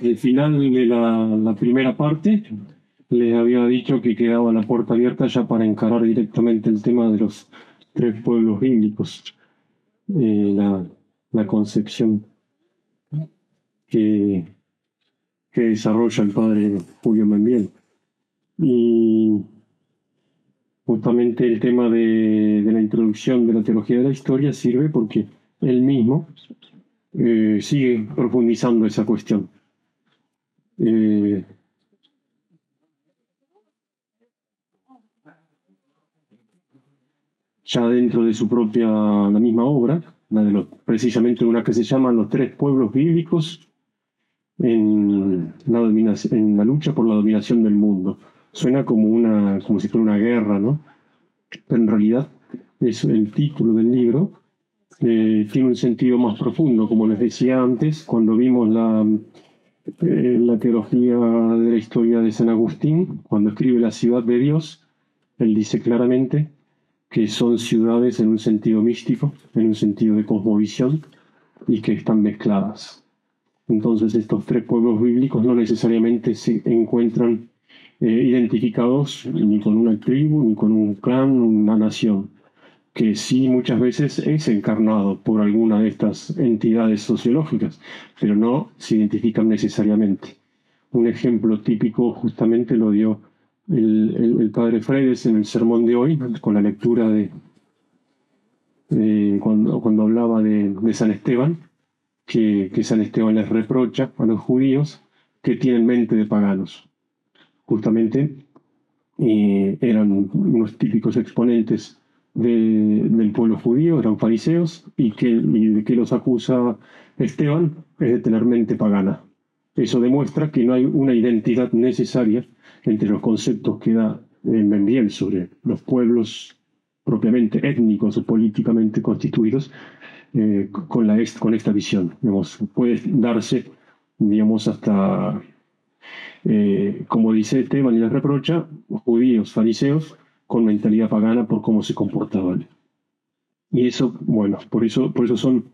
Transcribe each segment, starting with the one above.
al final de la, primera parte les había dicho que quedaba la puerta abierta ya para encarar directamente el tema de los tres pueblos bíblicos, eh, la, concepción que, que desarrolla el padre Julio Membiel. Y justamente el tema de, la introducción de la teología de la historia sirve porque él mismo eh, sigue profundizando esa cuestión. Ya dentro de su propia, la misma obra, de precisamente una que se llama Los tres pueblos bíblicos en la, en la lucha por la dominación del mundo suena como, una, como si fuera una guerra, ¿no? Pero en realidad es el título del libro eh, tiene un sentido más profundo, como les decía antes, cuando vimos la, eh, la teología de la historia de San Agustín, cuando escribe la ciudad de Dios, él dice claramente que son ciudades en un sentido místico, en un sentido de cosmovisión, y que están mezcladas. Entonces estos tres pueblos bíblicos no necesariamente se encuentran eh, identificados ni con una tribu, ni con un clan, una nación, que sí muchas veces es encarnado por alguna de estas entidades sociológicas, pero no se identifican necesariamente. Un ejemplo típico justamente lo dio el, padre Fredes en el sermón de hoy, con la lectura de, cuando, hablaba de, San Esteban, que, que San Esteban les reprocha a los judíos que tienen mente de paganos justamente eran unos típicos exponentes del pueblo judío, eran fariseos, y que, de que los acusa Esteban es de tener mente pagana. Eso demuestra que no hay una identidad necesaria entre los conceptos que da Membiel sobre los pueblos propiamente étnicos o políticamente constituidos eh, con, la, con esta visión. puede darse, digamos, hasta eh, como dice Esteban y les reprocha, judíos, fariseos, con mentalidad pagana por cómo se comportaban. Y eso, bueno, por eso, por eso son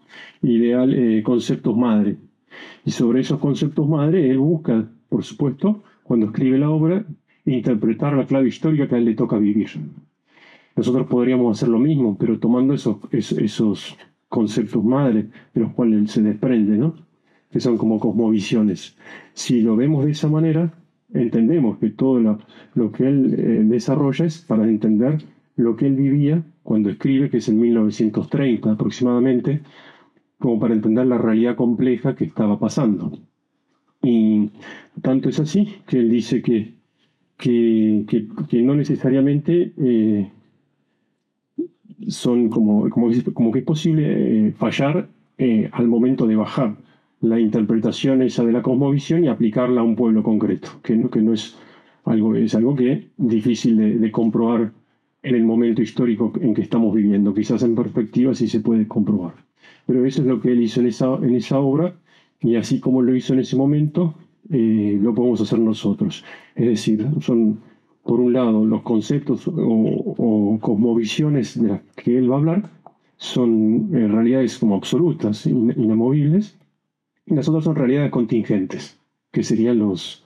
ideal eh, conceptos madre. Y sobre esos conceptos madre, él busca, por supuesto, cuando escribe la obra, interpretar la clave histórica que a él le toca vivir. Nosotros podríamos hacer lo mismo, pero tomando esos, esos conceptos madre de los cuales él se desprende, ¿no? que son como cosmovisiones. Si lo vemos de esa manera, entendemos que todo lo, que él eh, desarrolla es para entender lo que él vivía cuando escribe, que es en 1930 aproximadamente, como para entender la realidad compleja que estaba pasando. Y tanto es así que él dice que, que, no necesariamente eh, son como, como, como, que es posible eh, fallar al momento de bajar la interpretación esa de la cosmovisión y aplicarla a un pueblo concreto, que no, que no es algo, es algo que es difícil de, comprobar en el momento histórico en que estamos viviendo. Quizás en perspectiva sí se puede comprobar. Pero eso es lo que él hizo en esa, en esa obra y así como lo hizo en ese momento, eh, lo podemos hacer nosotros. Es decir, son por un lado los conceptos o, cosmovisiones de las que él va a hablar, son en realidades como absolutas, inamovibles, y las otras son realidades contingentes, que serían los,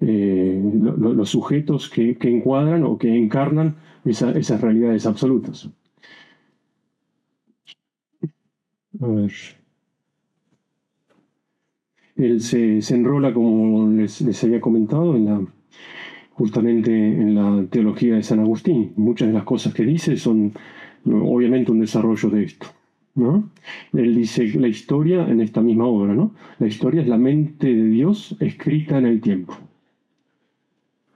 eh, los sujetos que, encuadran o que encarnan esas realidades absolutas. A ver. Él se, enrola, como les, había comentado, en la, justamente en la teología de San Agustín. Muchas de las cosas que dice son obviamente un desarrollo de esto. ¿No? Él dice la historia en esta misma obra, ¿no? La historia es la mente de Dios escrita en el tiempo.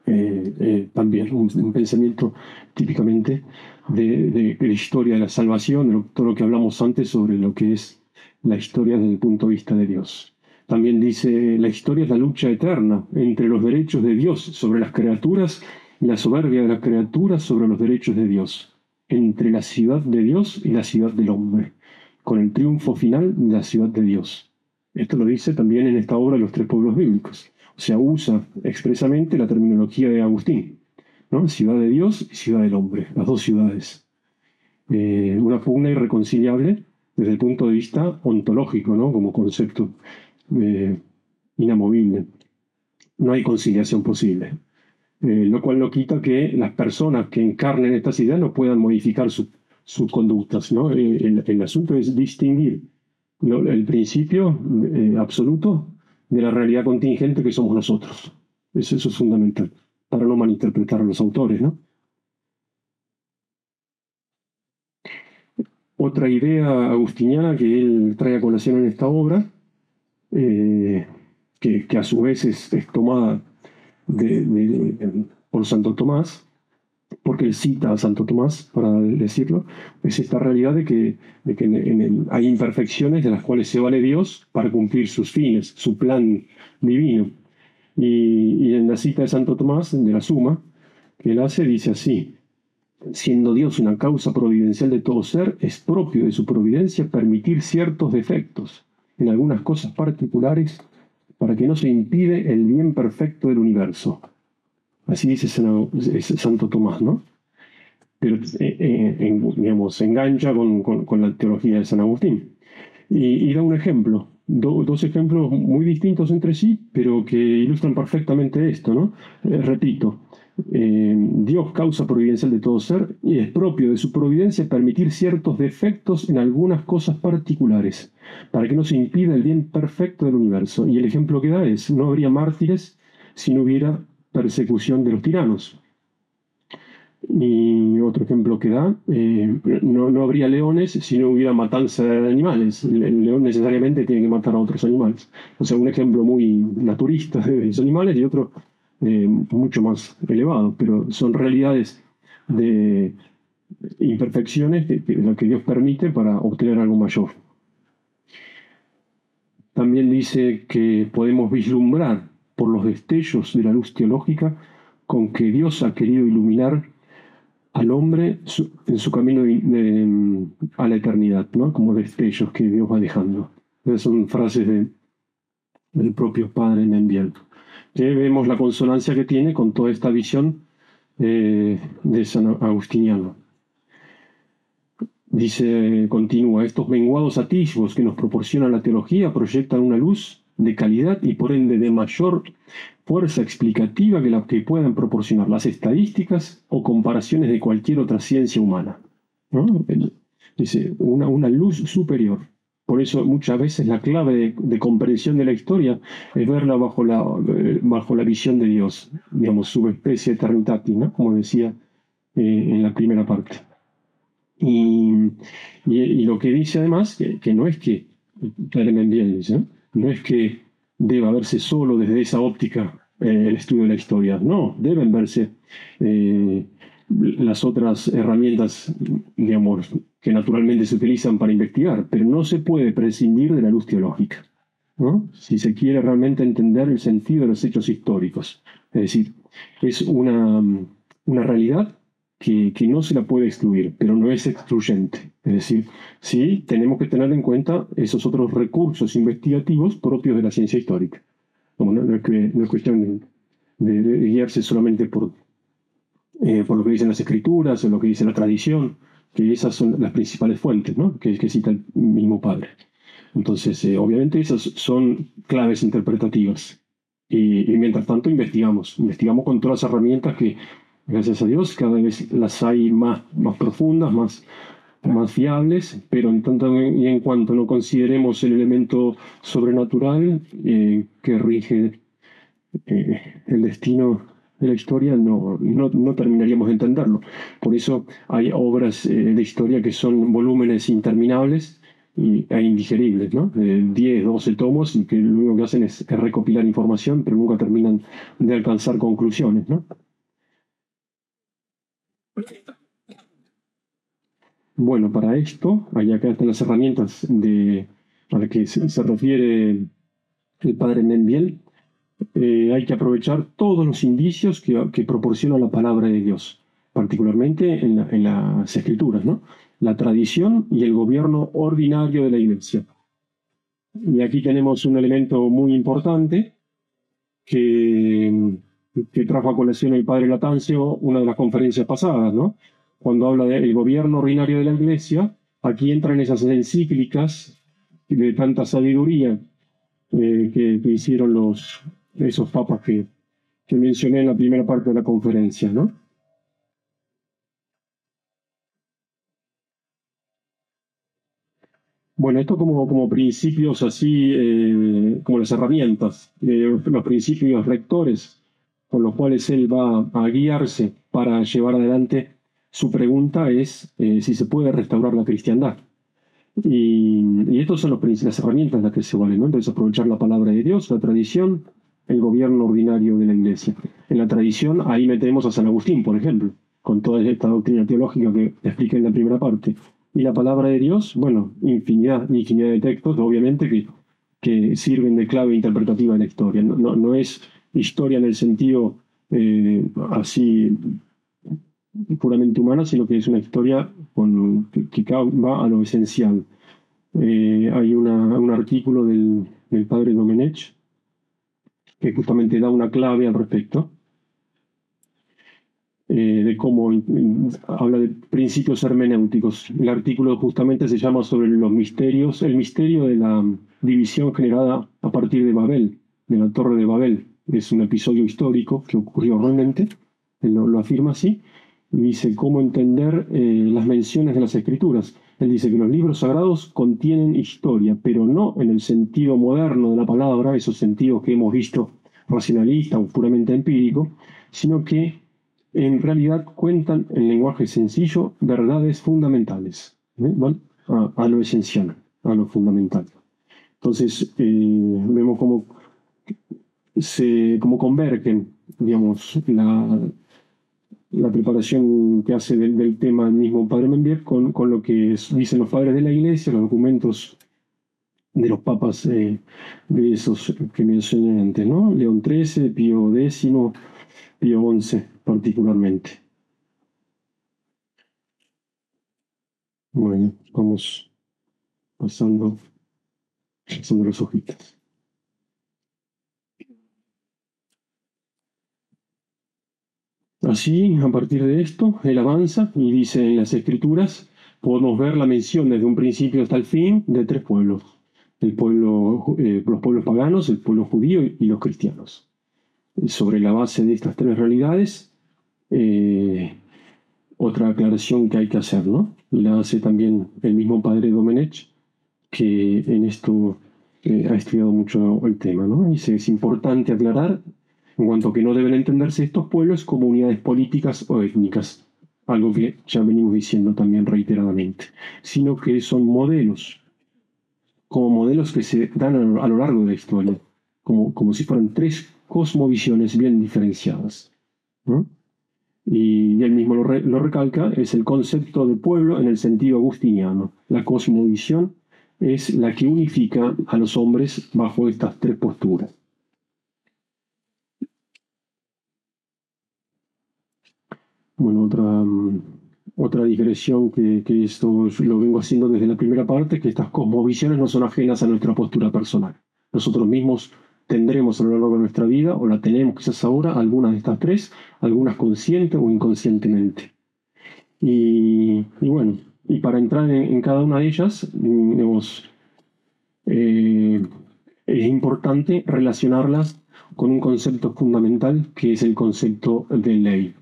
Eh, eh, también un, pensamiento típicamente de, la historia de la salvación, de todo lo que hablamos antes sobre lo que es la historia desde el punto de vista de Dios. También dice, la historia es la lucha eterna entre los derechos de Dios sobre las criaturas y la soberbia de las criaturas sobre los derechos de Dios, entre la ciudad de Dios y la ciudad del hombre con el triunfo final de la ciudad de Dios. Esto lo dice también en esta obra de los tres pueblos bíblicos. O sea, usa expresamente la terminología de Agustín. Ciudad de Dios y ciudad del hombre, las dos ciudades. Eh, una pugna irreconciliable desde el punto de vista ontológico, ¿no? como concepto. Eh, inamovible. No hay conciliación posible. Eh, lo cual no quita que las personas que encarnen estas ideas no puedan modificar sus conductas. ¿no? Eh, el, asunto es distinguir el principio eh, absoluto de la realidad contingente que somos nosotros. Eso, eso es fundamental, para no malinterpretar a los autores. ¿no? Otra idea agustiniana que él trae a colación en esta obra, que, que, a su vez es, es tomada por Santo Tomás, porque cita a Santo Tomás para decirlo, es esta realidad de que, hay imperfecciones de las cuales se vale Dios para cumplir sus fines, su plan divino. Y, en la cita de Santo Tomás, de la Suma, que él hace, dice así, siendo Dios una causa providencial de todo ser, es propio de su providencia permitir ciertos defectos en algunas cosas particulares para que no se impide el bien perfecto del universo. Así dice Santo Tomás, ¿no? Pero, eh, eh, digamos, se engancha con, la teología de San Agustín. Y, da un ejemplo, dos ejemplos muy distintos entre sí, pero que ilustran perfectamente esto, ¿no? Eh, repito, eh, Dios causa providencial de todo ser y es propio de su providencia permitir ciertos defectos en algunas cosas particulares, para que no se impida el bien perfecto del universo. Y el ejemplo que da es, no habría mártires si no hubiera persecución de los tiranos. Y otro ejemplo que da, eh, no, no, habría leones si no hubiera matanza de animales. El león necesariamente tiene que matar a otros animales. O sea, un ejemplo muy naturista de los animales y otro eh, mucho más elevado, pero son realidades de imperfecciones que, que Dios permite para obtener algo mayor. También dice que podemos vislumbrar por los destellos de la luz teológica con que Dios ha querido iluminar al hombre en su camino a la eternidad, ¿no? como destellos que Dios va dejando. Esas son frases del propio Padre Menbiel vemos la consonancia que tiene con toda esta visión eh, de San Agustiniano. Dice, continúa, estos menguados atisbos que nos proporciona la teología proyectan una luz de calidad y por ende de mayor fuerza explicativa que la que puedan proporcionar las estadísticas o comparaciones de cualquier otra ciencia humana. Dice, una, una luz superior. Por eso muchas veces la clave de, comprensión de la historia es verla bajo la, bajo la visión de Dios, digamos, subespecie eternitatis, ¿no? como decía eh, en la primera parte. Y, lo que dice además, que, no es que, dice, no es que deba verse solo desde esa óptica eh, el estudio de la historia, no, deben verse eh, las otras herramientas, digamos, que naturalmente se utilizan para investigar, pero no se puede prescindir de la luz teológica, ¿no? si se quiere realmente entender el sentido de los hechos históricos. Es decir, es una, una realidad que, que, no se la puede excluir, pero no es excluyente. Es decir, sí tenemos que tener en cuenta esos otros recursos investigativos propios de la ciencia histórica. Como no, es, cuestión de, guiarse solamente por, eh, por lo que dicen las escrituras o lo que dice la tradición, que esas son las principales fuentes ¿no? que, que, cita el mismo padre. Entonces, eh, obviamente esas son claves interpretativas. Y, mientras tanto investigamos, investigamos con todas las herramientas que, gracias a Dios, cada vez las hay más, más profundas, más, más fiables, pero en tanto y en cuanto no consideremos el elemento sobrenatural eh, que rige eh, el destino de la historia no, no, terminaríamos de entenderlo. Por eso hay obras eh, de historia que son volúmenes interminables e indigeribles, ¿no? De 10, 12 tomos y que lo único que hacen es, recopilar información, pero nunca terminan de alcanzar conclusiones, ¿no? Bueno, para esto, allá acá están las herramientas de, a las que se, refiere el padre Menbiel eh, hay que aprovechar todos los indicios que, proporciona la palabra de Dios, particularmente en, las escrituras, ¿no? la tradición y el gobierno ordinario de la iglesia. Y aquí tenemos un elemento muy importante que, que trajo a colación el padre Latancio una de las conferencias pasadas, ¿no? cuando habla del gobierno ordinario de la iglesia, aquí entran esas encíclicas de tanta sabiduría eh, que, hicieron los, esos papas que, que mencioné en la primera parte de la conferencia, ¿no? Bueno, esto como, como principios así, eh, como las herramientas, eh, los principios rectores con los cuales él va a guiarse para llevar adelante su pregunta es eh, si se puede restaurar la cristiandad. Y, y estos son los, las herramientas en las que se valen, ¿no? Entonces aprovechar la palabra de Dios, la tradición, el gobierno ordinario de la iglesia. En la tradición ahí metemos a San Agustín, por ejemplo, con toda esta doctrina teológica que expliqué en la primera parte. Y la palabra de Dios, bueno, infinidad, infinidad de textos, obviamente, que, que sirven de clave interpretativa de la historia. No, no es historia en el sentido eh, así puramente humana, sino que es una historia con, que, que va a lo esencial. Eh, hay una- un artículo del, del padre Domenech que justamente da una clave al respecto, eh, de cómo habla de principios hermenéuticos. El artículo justamente se llama sobre los misterios, el misterio de la división generada a partir de Babel, de la Torre de Babel. Es un episodio histórico que ocurrió realmente, él lo, afirma así, dice cómo entender eh, las menciones de las escrituras. Él dice que los libros sagrados contienen historia, pero no en el sentido moderno de la palabra, esos sentidos que hemos visto racionalista o puramente empírico, sino que en realidad cuentan en lenguaje sencillo verdades fundamentales, ¿eh? A lo esencial, a lo fundamental. Entonces, eh, vemos cómo, se, cómo convergen, digamos, la, la preparación que hace del, del tema el mismo Padre Membier con, con lo que dicen los padres de la Iglesia, los documentos de los papas eh, de esos que mencioné antes, ¿no? León XIII, Pío X, Pío XI particularmente. Bueno, vamos pasando, pasando los hojitas. Así, a partir de esto, él avanza y dice en las escrituras, podemos ver la mención desde un principio hasta el fin de tres pueblos. El pueblo, eh, los pueblos paganos, el pueblo judío y los cristianos. Sobre la base de estas tres realidades, eh, otra aclaración que hay que hacer, ¿no? Y la hace también el mismo padre Domenech, que en esto eh, ha estudiado mucho el tema, ¿no? Dice, es importante aclarar en cuanto que no deben entenderse estos pueblos como unidades políticas o étnicas, algo que ya venimos diciendo también reiteradamente, sino que son modelos, como modelos que se dan a lo, largo de la historia, como, como si fueran tres cosmovisiones bien diferenciadas. Y él mismo lo, lo recalca, es el concepto de pueblo en el sentido agustiniano. La cosmovisión es la que unifica a los hombres bajo estas tres posturas. Bueno, otra, mm, otra digresión que, que esto lo vengo haciendo desde la primera parte, que estas cosmovisiones no son ajenas a nuestra postura personal. Nosotros mismos tendremos a lo largo de nuestra vida, o la tenemos quizás ahora, algunas de estas tres, algunas consciente o inconscientemente. Y, bueno, y para entrar en, cada una de ellas, eh, es importante relacionarlas con un concepto fundamental que es el concepto de ley.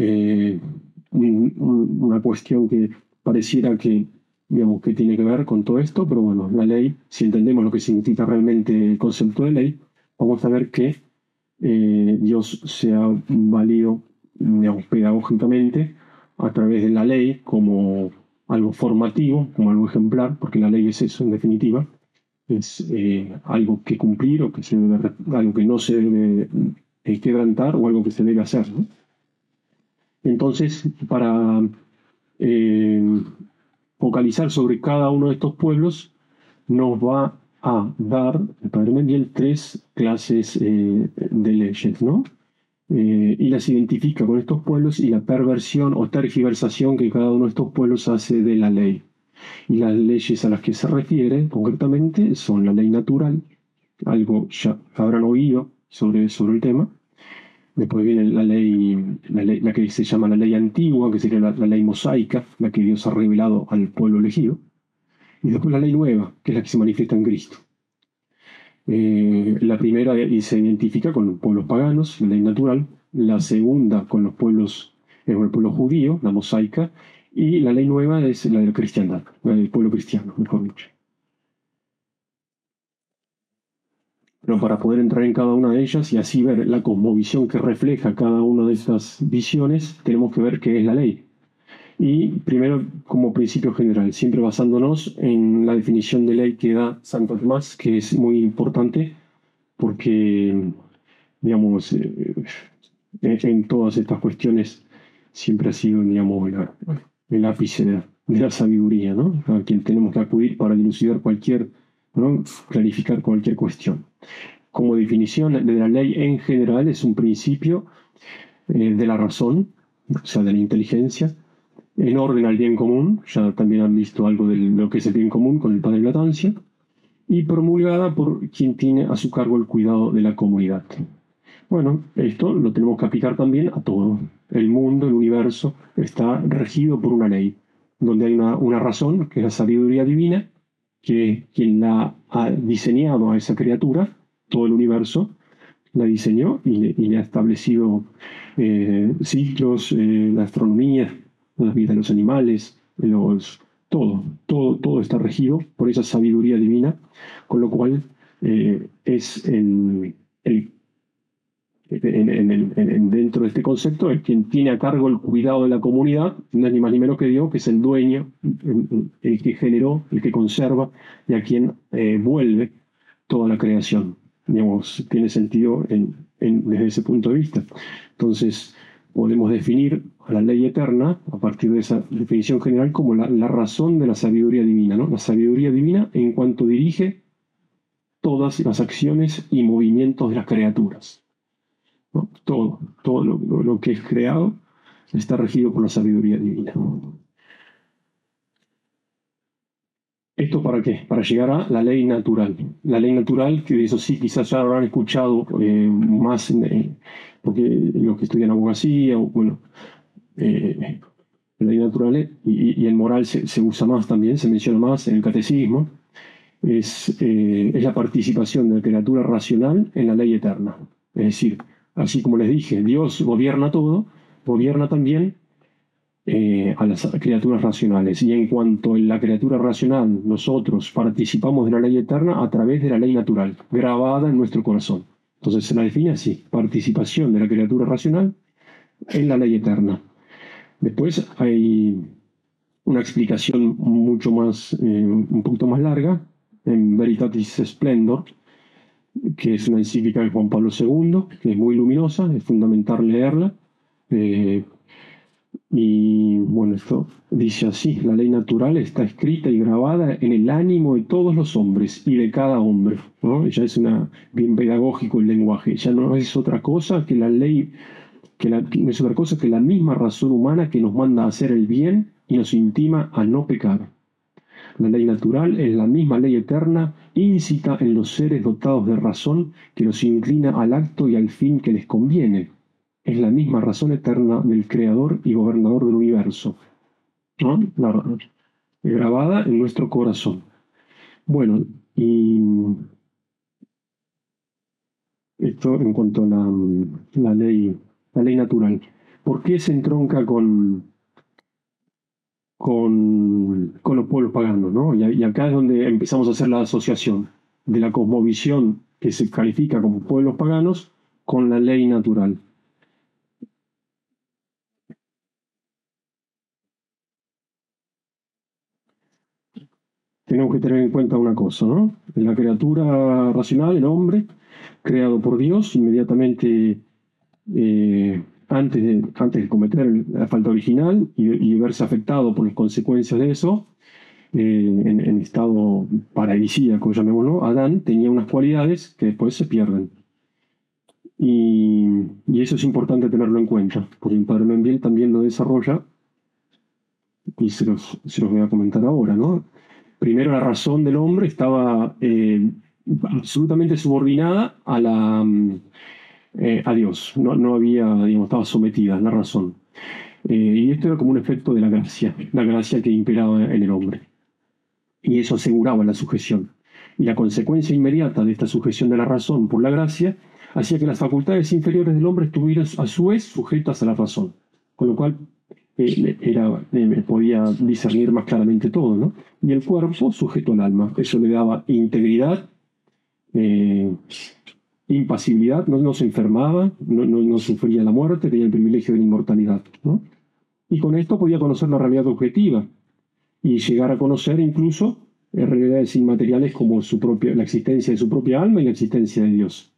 Eh, un- un- una cuestión que pareciera que, digamos, que tiene que ver con todo esto, pero bueno, la ley, si entendemos lo que significa realmente el concepto de ley, vamos a ver que eh, Dios se ha valido, digamos, pedagógicamente a través de la ley como algo formativo, como algo ejemplar, porque la ley es eso en definitiva, es eh, algo que cumplir o que se debe, algo que no se debe eh, quebrantar o algo que se debe hacer. ¿no? Entonces, para eh, focalizar sobre cada uno de estos pueblos, nos va a dar el Padre Mendiel tres clases eh, de leyes, ¿no? Eh, y las identifica con estos pueblos y la perversión o tergiversación que cada uno de estos pueblos hace de la ley. Y las leyes a las que se refiere concretamente son la ley natural, algo ya habrán oído sobre, sobre el tema. Después viene la ley, la ley, la que se llama la ley antigua, que sería la, la ley mosaica, la que Dios ha revelado al pueblo elegido. Y después la ley nueva, que es la que se manifiesta en Cristo. Eh, la primera se identifica con los pueblos paganos, la ley natural, la segunda con los pueblos, eh, el pueblo judío, la mosaica, y la ley nueva es la de la cristiandad, la del pueblo cristiano, mejor dicho. Pero para poder entrar en cada una de ellas y así ver la cosmovisión que refleja cada una de estas visiones, tenemos que ver qué es la ley. Y primero, como principio general, siempre basándonos en la definición de ley que da Santo Tomás, que es muy importante porque, digamos, eh, en todas estas cuestiones siempre ha sido, digamos, el ápice de, la sabiduría, ¿no? A quien tenemos que acudir para dilucidar cualquier, clarificar cualquier cuestión. Como definición de la ley en general es un principio eh, de la razón, o sea, de la inteligencia, en orden al bien común, ya también han visto algo de lo que es el bien común con el padre Latancia, y promulgada por quien tiene a su cargo el cuidado de la comunidad. Bueno, esto lo tenemos que aplicar también a todo. El mundo, el universo, está regido por una ley, donde hay una, razón, que es la sabiduría divina, que quien la ha diseñado a esa criatura, todo el universo, la diseñó y, le ha establecido eh, ciclos, eh, la astronomía, la vida de los animales, los, todo, todo, todo está regido por esa sabiduría divina, con lo cual eh, es el, dentro de este concepto el quien tiene a cargo el cuidado de la comunidad, no es ni más ni menos que Dios, que es el dueño, el, que generó, el que conserva y a quien eh, vuelve toda la creación. Digamos, tiene sentido desde ese punto de vista. Entonces, podemos definir a la ley eterna, a partir de esa definición general, como la, razón de la sabiduría divina, ¿no? La sabiduría divina en cuanto dirige todas las acciones y movimientos de las criaturas. Todo, todo lo, que es creado está regido por la sabiduría divina. ¿Esto para qué? Para llegar a la ley natural. La ley natural, que de eso sí quizás ya habrán escuchado eh, más, porque los que estudian abogacía, bueno, eh, la ley natural y, el moral se, usa más también, se menciona más en el catecismo, es, eh, es la participación de la criatura racional en la ley eterna. Es decir, así como les dije, Dios gobierna todo, gobierna también eh, a las criaturas racionales. Y en cuanto en la criatura racional nosotros participamos de la ley eterna a través de la ley natural, grabada en nuestro corazón. Entonces se la define así, participación de la criatura racional en la ley eterna. Después hay una explicación mucho más, eh, un poquito más larga, en Veritatis Splendor, que es una encíclica de Juan Pablo II, que es muy luminosa, es fundamental leerla. Eh, y bueno, esto dice así, la ley natural está escrita y grabada en el ánimo de todos los hombres y de cada hombre. Ya es una, bien pedagógico el lenguaje, ya no es otra cosa que la ley que no es otra cosa que la misma razón humana que nos manda a hacer el bien y nos intima a no pecar. La ley natural es la misma ley eterna, incita en los seres dotados de razón que los inclina al acto y al fin que les conviene. Es la misma razón eterna del Creador y Gobernador del universo. ¿no? grabada en nuestro corazón. Bueno, y esto en cuanto a la, la ley la ley natural. ¿Por qué se entronca con, con, los pueblos paganos? ¿no? Y, acá es donde empezamos a hacer la asociación de la cosmovisión que se califica como pueblos paganos con la ley natural. Tenemos que tener en cuenta una cosa, ¿no? La criatura racional, el hombre, creado por Dios, inmediatamente eh, antes, de, antes de cometer la falta original y, verse afectado por las consecuencias de eso, eh, en, estado paradisíaco, llamémoslo, Adán tenía unas cualidades que después se pierden. Y, eso es importante tenerlo en cuenta, porque el padre también lo desarrolla y se los, se los voy a comentar ahora. ¿no? Primero, la razón del hombre estaba eh, absolutamente subordinada a la, eh, a Dios, no, no, había, digamos, estaba sometida a la razón. Eh, y esto era como un efecto de la gracia, la gracia que imperaba en el hombre. Y eso aseguraba la sujeción. y la consecuencia inmediata de esta sujeción de la razón por la gracia hacía que las facultades inferiores del hombre estuvieran a su vez sujetas a la razón, con lo cual eh, era, eh, podía discernir más claramente todo, ¿no? Y el cuerpo sujeto al alma, eso le daba integridad, eh, impasibilidad, no, no, se enfermaba, no, no, sufría la muerte, tenía el privilegio de la inmortalidad. Y con esto podía conocer la realidad objetiva y llegar a conocer incluso realidades inmateriales como su propia, la existencia de su propia alma y la existencia de Dios.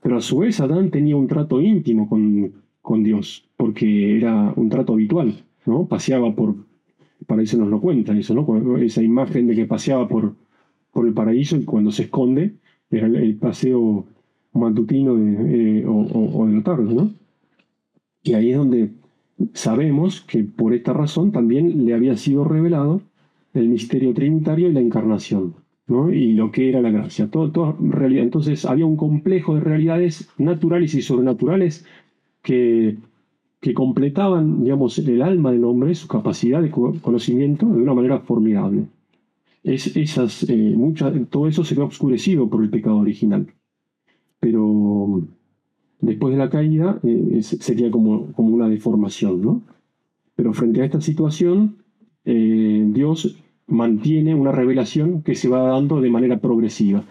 Pero a su vez Adán tenía un trato íntimo con, Dios, porque era un trato habitual, ¿no? Paseaba por, para eso nos lo cuentan, eso, ¿no? Esa imagen de que paseaba por el paraíso y cuando se esconde era el, paseo matutino eh, o, de la tarde, ¿no? Y ahí es donde sabemos que por esta razón también le había sido revelado el misterio trinitario y la encarnación, ¿no? y lo que era la gracia. Todo, realidad. Entonces había un complejo de realidades naturales y sobrenaturales que, que completaban digamos, el alma del hombre, su capacidad de conocimiento de una manera formidable. Es, esas, eh, todo eso se ve oscurecido por el pecado original. Pero después de la caída eh, sería como, como una deformación. ¿no? Pero frente a esta situación, eh, Dios mantiene una revelación que se va dando de manera progresiva.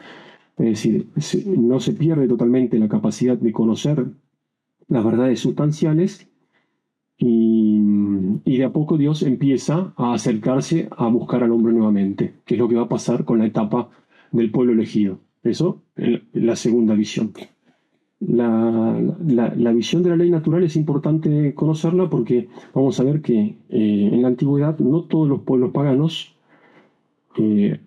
Es decir, no se pierde totalmente la capacidad de conocer las verdades sustanciales y, de a poco Dios empieza a acercarse a buscar al hombre nuevamente, que es lo que va a pasar con la etapa del pueblo elegido. Eso es la segunda visión. La, visión de la ley natural es importante conocerla porque vamos a ver que eh, en la antigüedad no todos los pueblos paganos eh,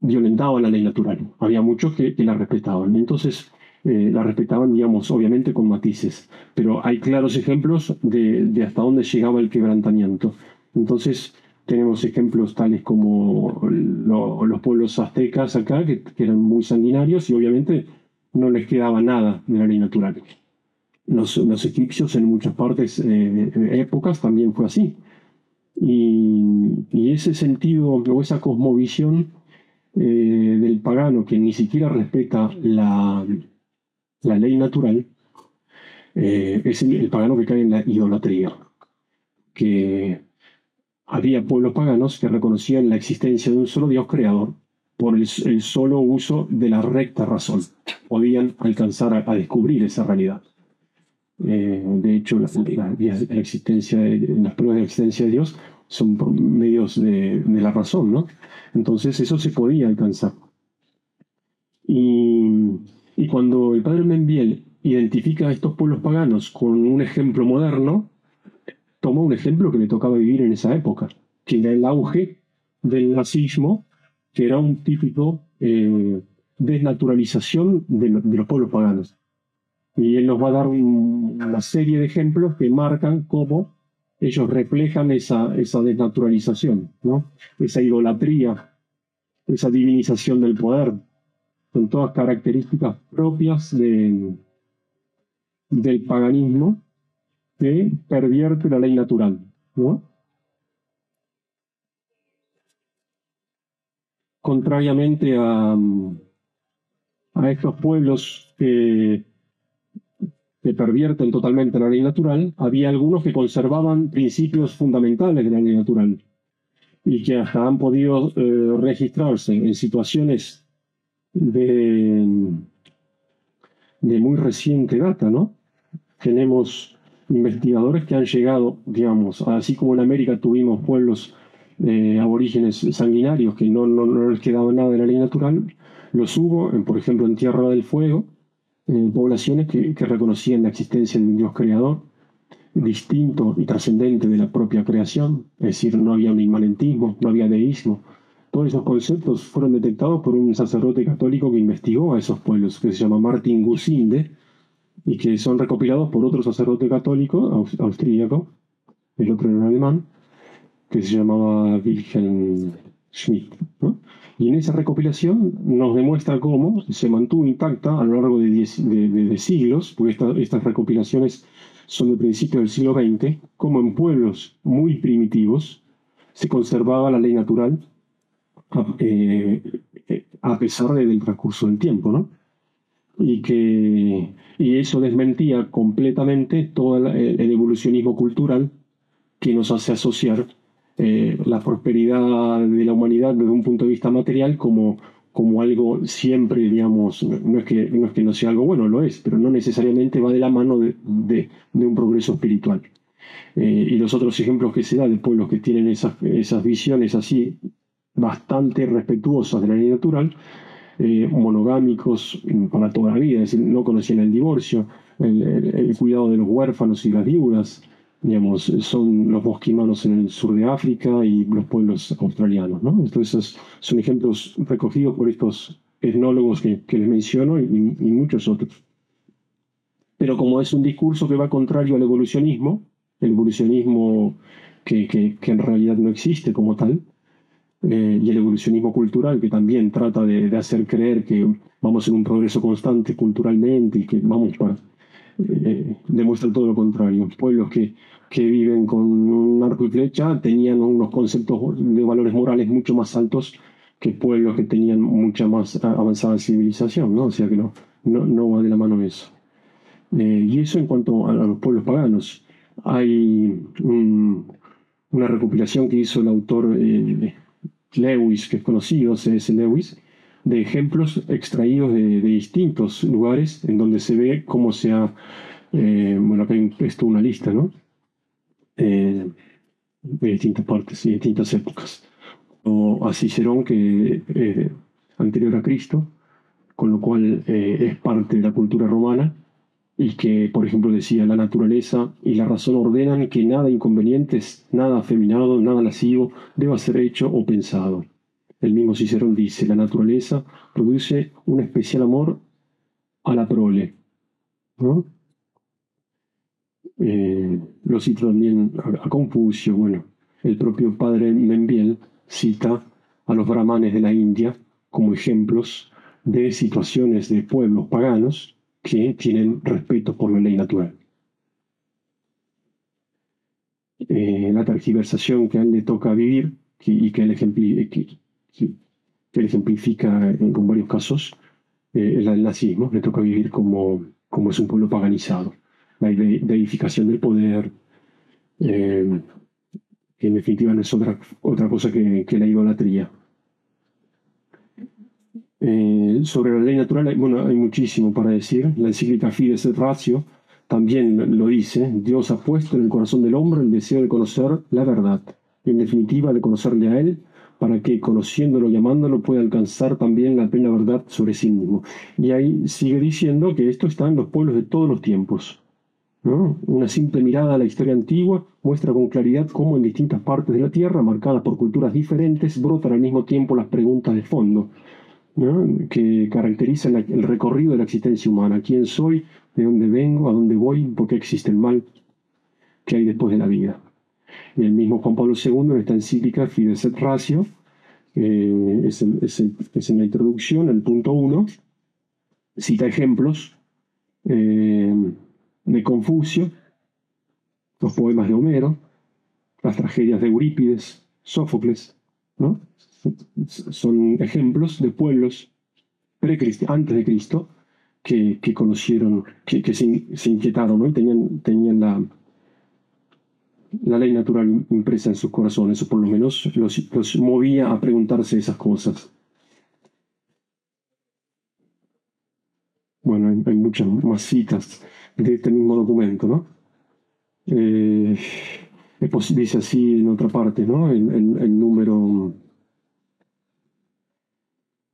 violentaban la ley natural. Había muchos que, la respetaban. Entonces, eh, la respetaban, digamos, obviamente con matices, pero hay claros ejemplos de, hasta dónde llegaba el quebrantamiento. Entonces, tenemos ejemplos tales como los pueblos aztecas acá, que, eran muy sanguinarios y obviamente no les quedaba nada de la ley natural. Los, los egipcios en muchas partes, eh, épocas, también fue así. Y, ese sentido o esa cosmovisión eh, del pagano que ni siquiera respeta la, la ley natural, eh, es el, pagano que cae en la idolatría. Que había pueblos paganos que reconocían la existencia de un solo Dios creador por el, solo uso de la recta razón. Podían alcanzar a, descubrir esa realidad. Eh, de hecho, la, existencia las pruebas de existencia de Dios son medios de, la razón, ¿no? Entonces eso se podía alcanzar. Y, cuando el padre Membiel identifica a estos pueblos paganos con un ejemplo moderno, toma un ejemplo que le tocaba vivir en esa época, que era el auge del nazismo, que era un típico eh, desnaturalización de, los pueblos paganos. Y él nos va a dar una serie de ejemplos que marcan cómo ellos reflejan esa, esa desnaturalización, ¿no? esa idolatría, esa divinización del poder. Son todas características propias de, del paganismo que pervierte la ley natural. ¿no? Contrariamente a, a estos pueblos que que pervierten totalmente la ley natural, había algunos que conservaban principios fundamentales de la ley natural y que hasta han podido eh, registrarse en situaciones de, de muy reciente data, ¿no? Tenemos investigadores que han llegado, digamos, así como en América tuvimos pueblos eh, aborígenes sanguinarios que no, no, no, les quedaba nada de la ley natural, los hubo, en, por ejemplo, en Tierra del Fuego, poblaciones que, reconocían la existencia de un Dios creador distinto y trascendente de la propia creación, es decir, no había un inmanentismo, no había deísmo. Todos esos conceptos fueron detectados por un sacerdote católico que investigó a esos pueblos, que se llama Martin Gusinde, y que son recopilados por otro sacerdote católico austríaco, el otro en alemán, que se llamaba Wilhelm Schmidt. Y en esa recopilación nos demuestra cómo se mantuvo intacta a lo largo de, siglos, porque estas recopilaciones son de principios del siglo XX, como en pueblos muy primitivos se conservaba la ley natural, eh, eh, a pesar del transcurso del tiempo, ¿no? Y que y eso desmentía completamente todo el, evolucionismo cultural que nos hace asociar eh, la prosperidad de la humanidad desde un punto de vista material como, como algo siempre, digamos, no es, que, no es que no sea algo bueno, lo es, pero no necesariamente va de la mano de, de, un progreso espiritual. Eh, y los otros ejemplos que se da de pueblos que tienen esas, esas visiones así bastante respetuosas de la ley natural, eh, monogámicos para toda la vida, es decir, no conocían el divorcio, el, cuidado de los huérfanos y las viudas, digamos, son los bosquimanos en el sur de África y los pueblos australianos. ¿no? Entonces, son ejemplos recogidos por estos etnólogos que, les menciono y, muchos otros. Pero como es un discurso que va contrario al evolucionismo, el evolucionismo que, que en realidad no existe como tal, eh, y el evolucionismo cultural, que también trata de, hacer creer que vamos en un progreso constante culturalmente y que vamos para... Eh, demuestra todo lo contrario. Pueblos que, que viven con un arco y flecha tenían unos conceptos de valores morales mucho más altos que pueblos que tenían mucha más avanzada civilización, ¿no? O sea que no, no, va de la mano eso. Eh, y eso en cuanto a, los pueblos paganos. Hay una recopilación que hizo el autor Lewis, que es conocido, C.S. Lewis, de ejemplos extraídos de, distintos lugares en donde se ve cómo se ha, eh, bueno, acá hay esto una lista, ¿no? Eh, de distintas partes y distintas épocas. O a Cicerón, que eh, anterior a Cristo, con lo cual es parte de la cultura romana, y que, por ejemplo, decía, la naturaleza y la razón ordenan que nada inconveniente, nada afeminado, nada lascivo deba ser hecho o pensado. El mismo Cicerón dice, la naturaleza produce un especial amor a la prole. ¿no? Eh, lo cita también a, Confucio, bueno, el propio padre Membiel cita a los brahmanes de la India como ejemplos de situaciones de pueblos paganos que tienen respeto por la ley natural. Eh, la tergiversación que a él le toca vivir y que él, ejemplifica en, varios casos eh, el nazismo, le toca vivir como, como es un pueblo paganizado. La deificación del poder, eh, que en definitiva no es otra, otra cosa que, que la idolatría. Eh, sobre la ley natural, bueno, hay muchísimo para decir. La encíclica Fides et Ratio también lo dice. Dios ha puesto en el corazón del hombre el deseo de conocer la verdad. Y en definitiva, de conocerle a Él, para que, conociéndolo y amándolo, pueda alcanzar también la plena verdad sobre sí mismo. Y ahí sigue diciendo que esto está en los pueblos de todos los tiempos. Una simple mirada a la historia antigua muestra con claridad cómo en distintas partes de la Tierra, marcadas por culturas diferentes, brotan al mismo tiempo las preguntas de fondo que caracterizan el recorrido de la existencia humana. ¿Quién soy? ¿De dónde vengo? ¿A dónde voy? ¿Por qué existe el mal? ¿Qué hay después de la vida? Y el mismo Juan Pablo II en esta encíclica Fides et Ratio, es, en la introducción, el punto 1, cita ejemplos eh, de Confucio, los poemas de Homero, las tragedias de Eurípides, Sófocles, ¿no? Son ejemplos de pueblos antes de Cristo que, conocieron, que, se, inquietaron ¿no? tenían, tenían la, la ley natural impresa en sus corazones, o por lo menos los, movía a preguntarse esas cosas. Bueno, hay, muchas más citas de este mismo documento, ¿no? Eh, dice así en otra parte, ¿no? el número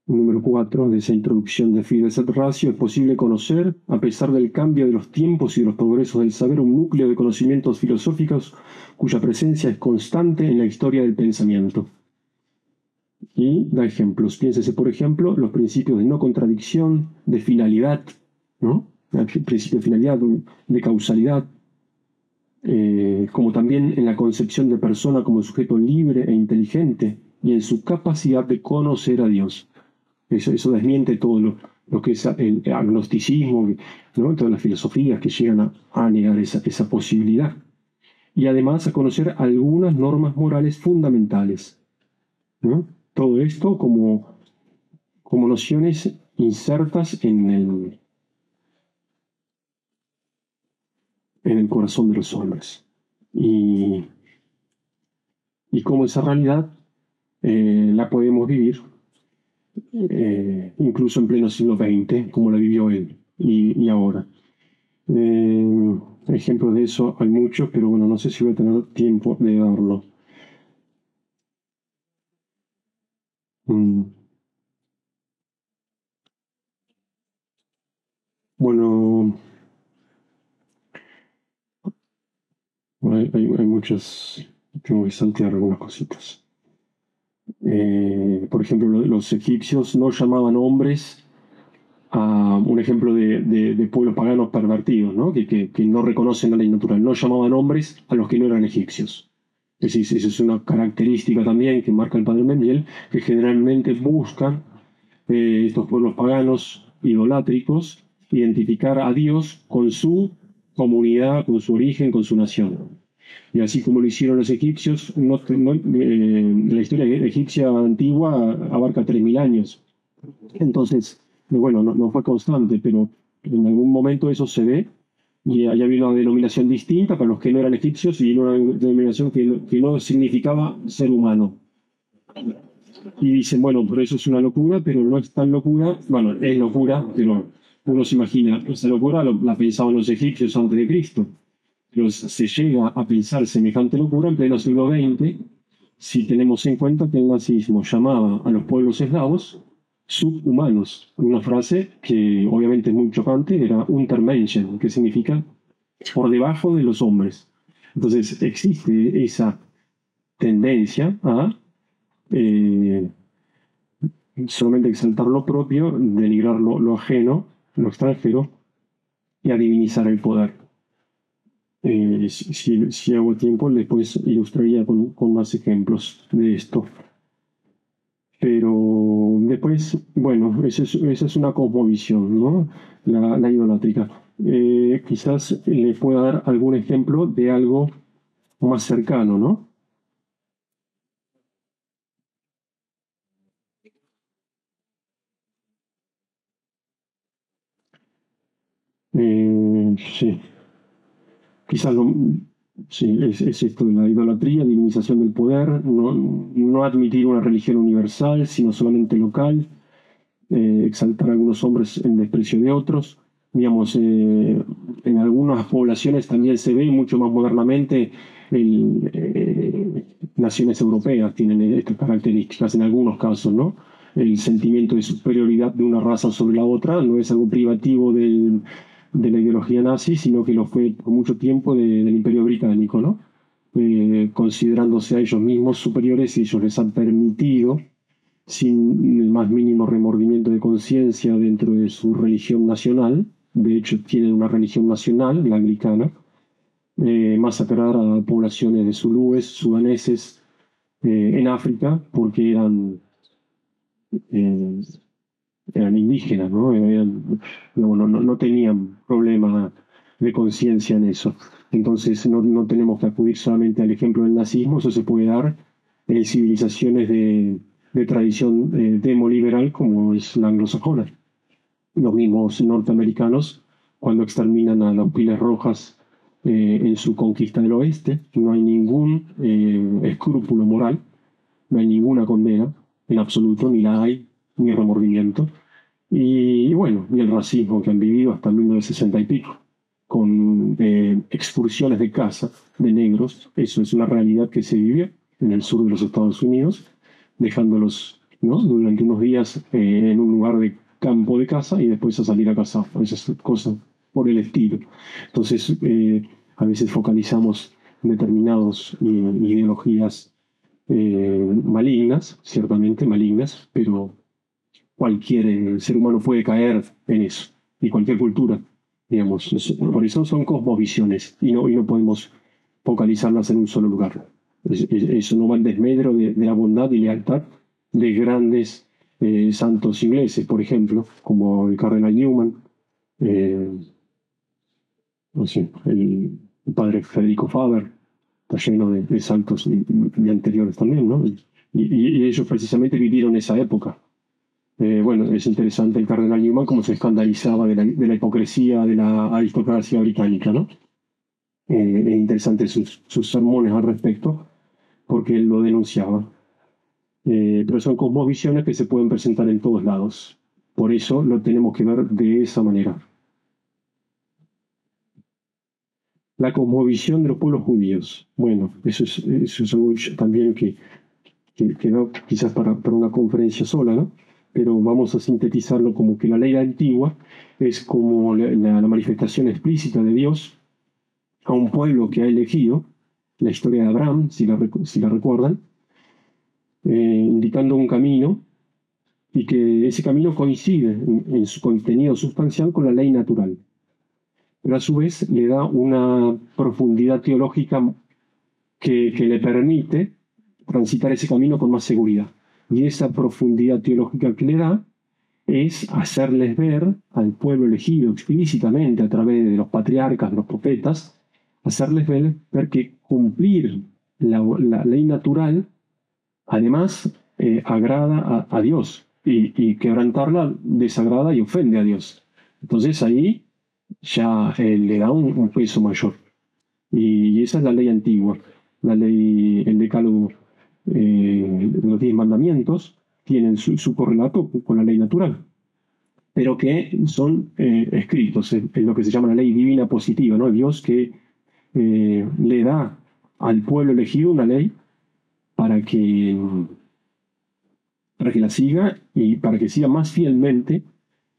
número 4 de esa introducción de Fides et Ratio, es posible conocer, a pesar del cambio de los tiempos y de los progresos del saber, un núcleo de conocimientos filosóficos cuya presencia es constante en la historia del pensamiento. Y da ejemplos. Piénsese, por ejemplo, los principios de no contradicción, de finalidad, ¿no? El principio de finalidad, de causalidad, eh, como también en la concepción de persona como sujeto libre e inteligente y en su capacidad de conocer a Dios. Eso, desmiente todo lo, que es el agnosticismo, ¿no? todas las filosofías que llegan a, negar esa, esa posibilidad. Y además a conocer algunas normas morales fundamentales. ¿no? Todo esto como, como nociones insertas en el, en el corazón de los hombres. Y, y cómo esa realidad eh, la podemos vivir eh, incluso en pleno siglo XX, como la vivió él y, ahora. Eh, ejemplos de eso hay muchos, pero bueno, no sé si voy a tener tiempo de darlo. Mm. Bueno, hay, hay, muchas, tengo que saltear algunas cositas. Eh, por ejemplo, los egipcios no llamaban hombres a un ejemplo de, pueblos paganos pervertidos, ¿no? Que, no reconocen la ley natural. No llamaban hombres a los que no eran egipcios. Es esa es una característica también que marca el padre Mendel, que generalmente buscan eh, estos pueblos paganos idolátricos identificar a Dios con su comunidad, con su origen, con su nación. Y así como lo hicieron los egipcios, no, eh, la historia egipcia antigua abarca 3.000 años. Entonces, bueno, no, fue constante, pero en algún momento eso se ve y había una denominación distinta para los que no eran egipcios y una denominación que, que no significaba ser humano. Y dicen, bueno, por eso es una locura, pero no es tan locura, bueno, es locura, pero uno se imagina, esa locura la pensaban los egipcios antes de Cristo. Se llega a pensar semejante locura en pleno siglo XX si tenemos en cuenta que el nazismo llamaba a los pueblos eslavos subhumanos. Una frase que obviamente es muy chocante, era Untermenschen, que significa por debajo de los hombres. Entonces existe esa tendencia a eh, solamente exaltar lo propio, denigrar lo ajeno, lo extranjero y a el poder. Eh, si, hago tiempo, después ilustraría con, con, más ejemplos de esto. Pero después, bueno, esa es, esa es una cosmovisión, ¿no? La, la idolátrica. Eh, quizás le pueda dar algún ejemplo de algo más cercano, ¿no? Eh, sí. Quizás sí, es, esto de la idolatría, divinización del poder, no, admitir una religión universal, sino solamente local, eh, exaltar a algunos hombres en desprecio de otros. Digamos, eh, en algunas poblaciones también se ve mucho más modernamente eh, naciones europeas tienen estas características en algunos casos, ¿no? El sentimiento de superioridad de una raza sobre la otra no es algo privativo del, de la ideología nazi, sino que lo fue por mucho tiempo del Imperio Británico, ¿no? Eh, considerándose a ellos mismos superiores y ellos les han permitido, sin el más mínimo remordimiento de conciencia dentro de su religión nacional, de hecho tienen una religión nacional, la anglicana, eh, masacrar a poblaciones de zulúes, sudaneses, eh, en África, porque eran eran indígenas, ¿no? no, tenían problema de conciencia en eso. Entonces no, no, tenemos que acudir solamente al ejemplo del nazismo, eso se puede dar en civilizaciones de, de tradición eh, demoliberal como es la anglosajona. Los mismos norteamericanos, cuando exterminan a las pilas rojas eh, en su conquista del oeste, no hay ningún eh, escrúpulo moral, no hay ninguna condena en absoluto, ni la hay, ni remordimiento. Y, bueno, y el racismo que han vivido hasta el 1960 y pico, con eh, expulsiones de casa de negros, eso es una realidad que se vive en el sur de los Estados Unidos, dejándolos ¿no? durante unos días eh, en un lugar de campo de casa y después a salir a casa, esas cosas por el estilo. Entonces, eh, a veces focalizamos determinadas ideologías malignas, ciertamente malignas, pero cualquier eh, ser humano puede caer en eso, y cualquier cultura, digamos. por eso son cosmovisiones, y no, y no podemos focalizarlas en un solo lugar. eso no va al desmedro de, la bondad y lealtad de grandes eh, santos ingleses, por ejemplo, como el cardenal Newman, eh, el, padre Federico Faber, está lleno de, santos y, anteriores también, ¿no? Y, y, ellos precisamente vivieron esa época Eh, bueno, es interesante el cardenal Newman cómo se escandalizaba de la, hipocresía de la aristocracia británica, ¿no? Eh, es interesante sus, sus sermones al respecto, porque él lo denunciaba. Eh, pero son cosmovisiones que se pueden presentar en todos lados. Por eso lo tenemos que ver de esa manera. La cosmovisión de los pueblos judíos. Bueno, eso es, eso es también que, que, quizás para, para, una conferencia sola, ¿no? Pero vamos a sintetizarlo como que la ley antigua es como la, manifestación explícita de Dios a un pueblo que ha elegido, la historia de Abraham, si la, recuerdan, eh, indicando un camino y que ese camino coincide en, su contenido sustancial con la ley natural. Pero a su vez le da una profundidad teológica que le permite transitar ese camino con más seguridad. Y esa profundidad teológica que le da es hacerles ver al pueblo elegido explícitamente a través de los patriarcas, de los profetas, hacerles ver, que cumplir la, ley natural además eh, agrada a, Dios y, quebrantarla desagrada y ofende a Dios. Entonces ahí ya eh, le da un, peso mayor. Y, esa es la ley antigua, la ley, el decálogo eh, los diez mandamientos tienen su, correlato con la ley natural, pero que son escritos en, lo que se llama la ley divina positiva, ¿no? Dios que le da al pueblo elegido una ley para que, para que la siga y para que siga más fielmente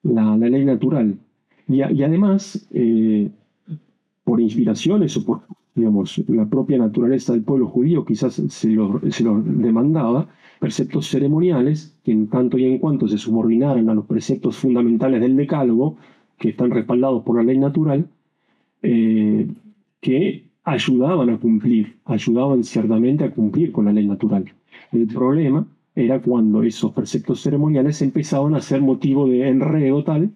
la, ley natural. Y, además, eh, por inspiraciones o por digamos, la propia naturaleza del pueblo judío quizás se lo, se lo demandaba, preceptos ceremoniales que en tanto y en cuanto se subordinaran a los preceptos fundamentales del decálogo, que están respaldados por la ley natural, eh, que ayudaban a cumplir, ayudaban ciertamente a cumplir con la ley natural. El problema era cuando esos preceptos ceremoniales empezaban a ser motivo de enredo tal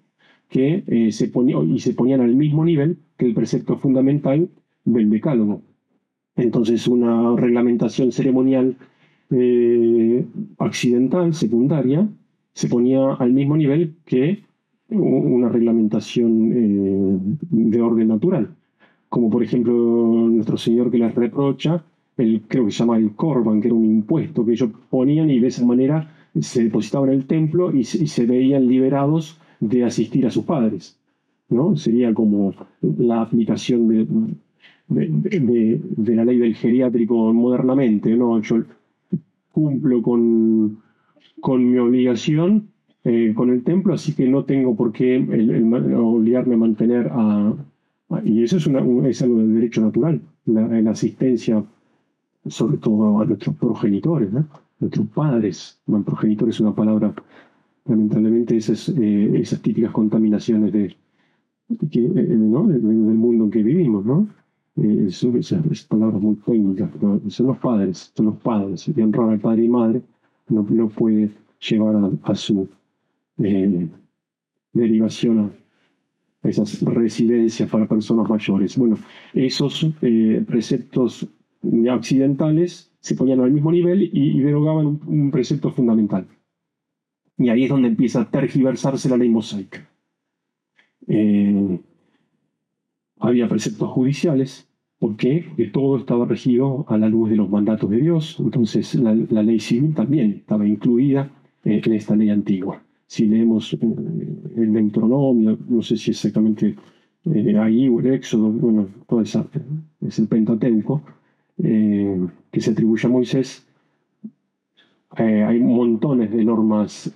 que eh, se ponían, y se ponían al mismo nivel que el precepto fundamental del decálogo. Entonces una reglamentación ceremonial eh, accidental, secundaria, se ponía al mismo nivel que una reglamentación eh, de orden natural como por ejemplo nuestro Señor que les reprocha, el, creo que se llama el Corban, que era un impuesto que ellos ponían y de esa manera se depositaban en el templo y se, veían liberados de asistir a sus padres. ¿no? Sería como la aplicación de, de, la ley del geriátrico modernamente. ¿no? Yo cumplo con, con mi obligación eh, con el templo, así que no tengo por qué obligarme a mantener a, y eso es, una, es algo del derecho natural, la, asistencia, sobre todo a nuestros progenitores, ¿no? nuestros padres. Bueno, progenitor es una palabra, lamentablemente, esas, eh, esas típicas contaminaciones de, que, eh, ¿no? del, mundo en que vivimos, ¿no? Eh, esas, palabras muy técnicas, son los padres, son los padres. Y honrar al padre y madre no, no puede llevar a, a su derivación a esas residencias para personas mayores. Bueno, esos eh, preceptos accidentales se ponían al mismo nivel y, derogaban un, precepto fundamental. Y ahí es donde empieza a tergiversarse la ley mosaica. Eh, había preceptos judiciales. Porque todo estaba regido a la luz de los mandatos de Dios, entonces la, ley civil también estaba incluida eh, en esta ley antigua si leemos eh, el Deuteronomio, no sé si exactamente eh, ahí o el Éxodo, bueno, todo esa, es el Pentateuco, eh, que se atribuye a Moisés, hay montones de normas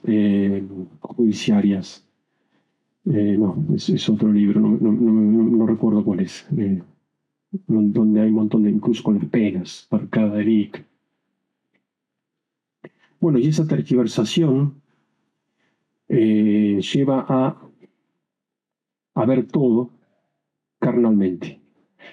judiciarias. No, es, otro libro, no, recuerdo cuál es, donde hay un montón de, incluso con las penas para cada delito. Bueno, y esa tergiversación eh, lleva a, a ver todo carnalmente.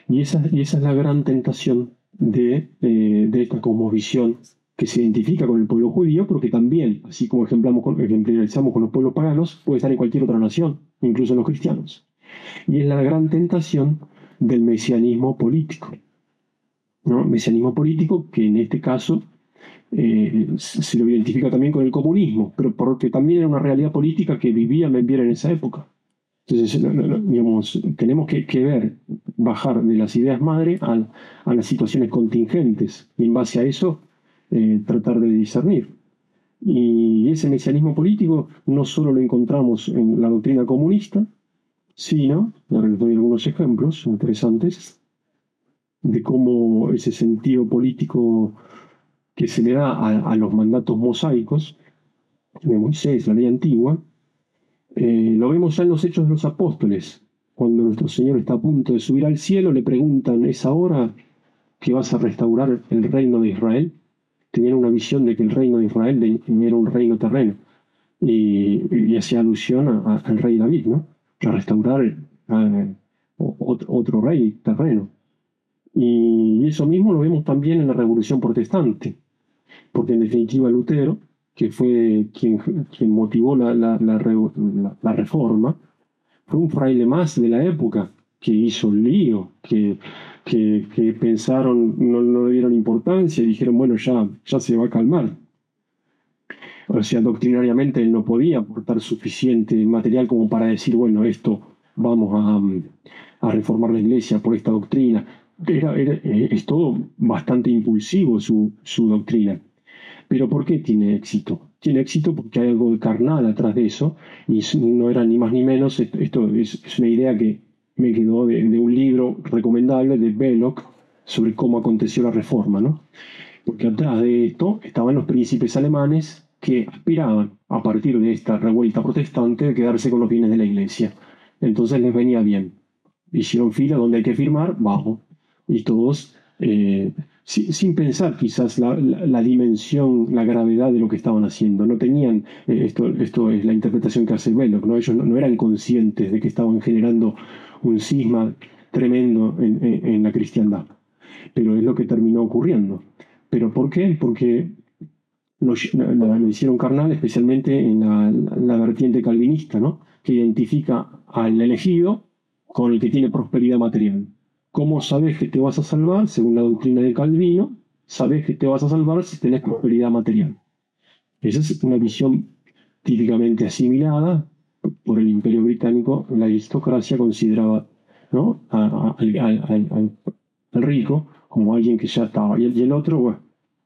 Y esa, y esa es la gran tentación de, eh, de esta cosmovisión que se identifica con el pueblo judío, pero que también, así como ejemplamos con, ejemplarizamos con los pueblos paganos, puede estar en cualquier otra nación, incluso en los cristianos. Y es la gran tentación del mesianismo político. ¿no? Mesianismo político que en este caso eh, se lo identifica también con el comunismo, pero porque también era una realidad política que vivía Membier en esa época. Entonces, digamos, tenemos que, ver, bajar de las ideas madre a, a, las situaciones contingentes y en base a eso eh, tratar de discernir. Y ese mesianismo político no solo lo encontramos en la doctrina comunista, sino, ahora les doy algunos ejemplos interesantes, de cómo ese sentido político que se le da a, los mandatos mosaicos de Moisés, la ley antigua, eh, lo vemos ya en los Hechos de los Apóstoles. Cuando nuestro Señor está a punto de subir al cielo, le preguntan, ¿es ahora que vas a restaurar el reino de Israel? Tenían una visión de que el reino de Israel era un reino terreno. Y, hacía alusión al rey David, ¿no? A restaurar otro rey terreno. Y eso mismo lo vemos también en la Revolución Protestante porque en definitiva Lutero, que fue quien, quien motivó la, la, reforma, fue un fraile más de la época que hizo el lío, que, que, pensaron, no, le dieron importancia y dijeron, bueno, ya, ya se va a calmar. O sea, doctrinariamente él no podía aportar suficiente material como para decir, bueno, esto vamos a, a reformar la iglesia por esta doctrina. Era, era, eh, es todo bastante impulsivo su, su doctrina. Pero ¿por qué tiene éxito? Tiene éxito porque hay algo carnal atrás de eso y no era ni más ni menos, esto es, una idea que me quedó de, un libro recomendable de Belloc sobre cómo aconteció la reforma, ¿no? Porque atrás de esto estaban los príncipes alemanes que aspiraban, a partir de esta revuelta protestante, a quedarse con los bienes de la iglesia. Entonces les venía bien. Hicieron fila donde hay que firmar, bajo. Y todos eh, sin, pensar quizás la, dimensión, la gravedad de lo que estaban haciendo. No tenían, eh, esto, esto es la interpretación que hace Belloc, ¿no? ellos no, eran conscientes de que estaban generando un cisma tremendo en, la cristiandad. Pero es lo que terminó ocurriendo. ¿Pero por qué? Porque lo, hicieron carnal, especialmente en la, la, vertiente calvinista, ¿no? que identifica al elegido con el que tiene prosperidad material. ¿Cómo sabes que te vas a salvar? Según la doctrina de Calvino, sabes que te vas a salvar si tenés prosperidad material. Esa es una visión típicamente asimilada por el imperio británico. La aristocracia consideraba ¿no? al, rico como alguien que ya estaba. Y el, otro, bueno,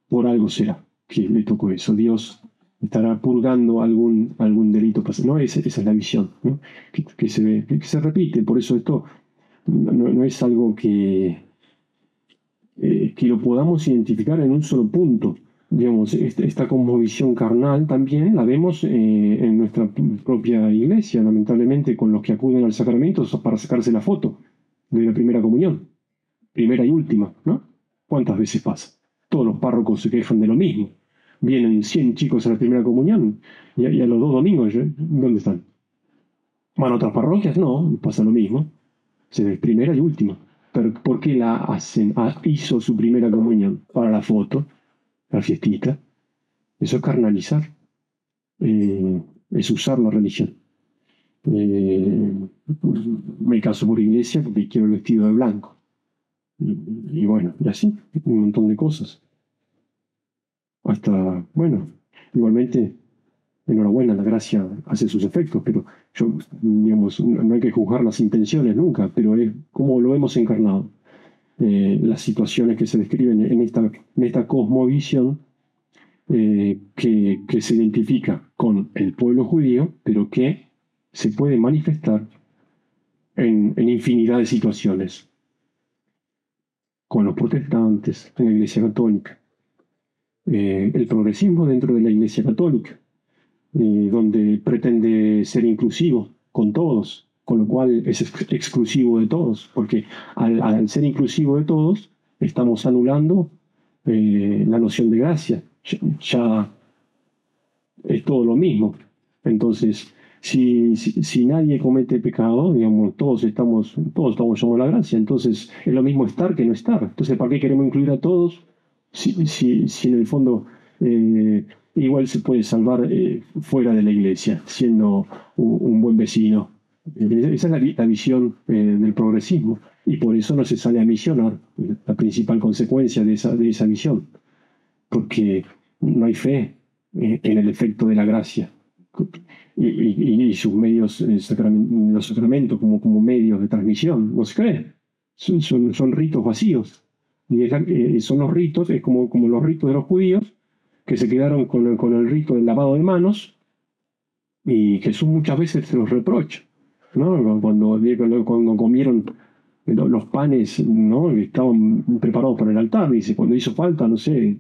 por algo será que le tocó eso. Dios estará purgando algún, algún delito. ¿no? Esa, esa es la visión que, se ve, que se repite. Por eso esto no, es algo que, eh, que lo podamos identificar en un solo punto. Digamos, esta, esta cosmovisión carnal también la vemos eh, en nuestra propia iglesia, lamentablemente, con los que acuden al sacramento para sacarse la foto de la primera comunión, primera y última, ¿no? ¿Cuántas veces pasa? Todos los párrocos se quejan de lo mismo. Vienen 100 chicos a la primera comunión y a, los dos domingos, ¿dónde están? ¿Van a otras parroquias? No, pasa lo mismo primera y última. Pero ¿por qué la hacen? Ah, hizo su primera comunión para la foto, la fiestita. Eso es carnalizar. Eh, es usar la religión. Eh, me caso por iglesia porque quiero el vestido de blanco. Y, bueno, y así, un montón de cosas. Hasta, bueno, igualmente enhorabuena, la gracia hace sus efectos, pero yo, digamos, no hay que juzgar las intenciones nunca, pero es cómo lo hemos encarnado. Eh, las situaciones que se describen en esta, en esta cosmovisión eh, que, se identifica con el pueblo judío, pero que se puede manifestar en, en infinidad de situaciones, con los protestantes, en la Iglesia Católica. Eh, el progresismo dentro de la Iglesia Católica, eh, donde pretende ser inclusivo con todos, con lo cual es exclusivo de todos, porque al, ser inclusivo de todos, estamos anulando eh, la noción de gracia. Ya, es todo lo mismo. Entonces, si, si, nadie comete pecado, digamos, todos estamos, todos estamos somos la gracia, entonces es lo mismo estar que no estar. Entonces, ¿para qué queremos incluir a todos si, si, si en el fondo eh, igual se puede salvar eh, fuera de la iglesia, siendo un, buen vecino. Esa es la, visión eh, del progresismo y por eso no se sale a misionar, la principal consecuencia de esa, de esa visión. porque no hay fe eh, en el efecto de la gracia y, sus medios, eh, los sacramentos como, como medios de transmisión, no se cree. Son, son, ritos vacíos. Y eh, son los ritos, es como, como los ritos de los judíos, que se quedaron con el, con el rito del lavado de manos y Jesús muchas veces se los reprocha. ¿no? Cuando, cuando comieron los panes ¿no? estaban preparados para el altar, dice, cuando hizo falta, no sé,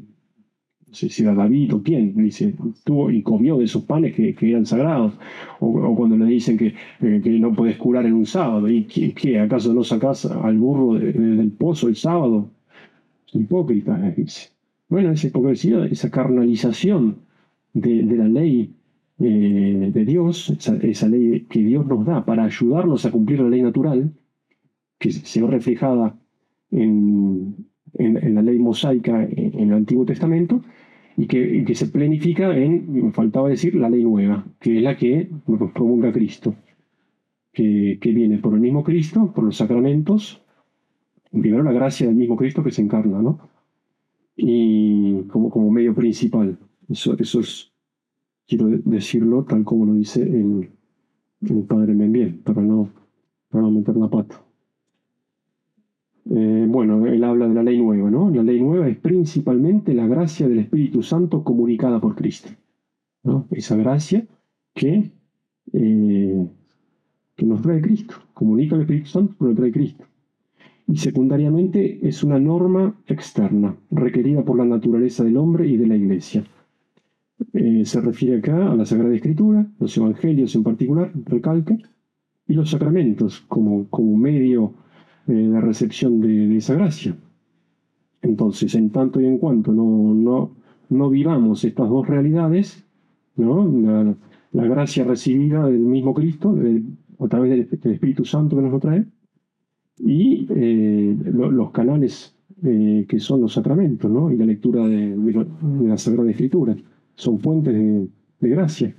no sé si era David o quién, dice, tuvo y comió de esos panes que, eran sagrados. O, cuando le dicen que, eh, que, no puedes curar en un sábado, ¿y qué, acaso no sacas al burro del pozo el sábado? Hipócrita, dice. Bueno, esa hipocresía, esa carnalización de, la ley eh, de Dios, esa, ley que Dios nos da para ayudarnos a cumplir la ley natural, que se ve reflejada en, en, la ley mosaica en, el Antiguo Testamento, y que, se planifica en, me faltaba decir, la ley nueva, que es la que nos promulga Cristo, que, viene por el mismo Cristo, por los sacramentos, primero la gracia del mismo Cristo que se encarna, ¿no? Y como, como medio principal. Eso, eso es, quiero decirlo tal como lo dice el, padre Membiel, para no, para no meter la pata. Eh, bueno, él habla de la ley nueva, ¿no? La ley nueva es principalmente la gracia del Espíritu Santo comunicada por Cristo. ¿no? Esa gracia que, eh, que nos trae Cristo, comunica el Espíritu Santo, pero trae Cristo. Y secundariamente es una norma externa, requerida por la naturaleza del hombre y de la Iglesia. Eh, se refiere acá a la Sagrada Escritura, los Evangelios en particular, recalque, y los sacramentos como, como medio eh, la recepción de, esa gracia. Entonces, en tanto y en cuanto no, no, no vivamos estas dos realidades, ¿no? La, gracia recibida del mismo Cristo, a través del, Espíritu Santo que nos lo trae, y eh, los canales eh, que son los sacramentos, ¿no? y la lectura de, la Sagrada Escritura, son fuentes de, de gracia,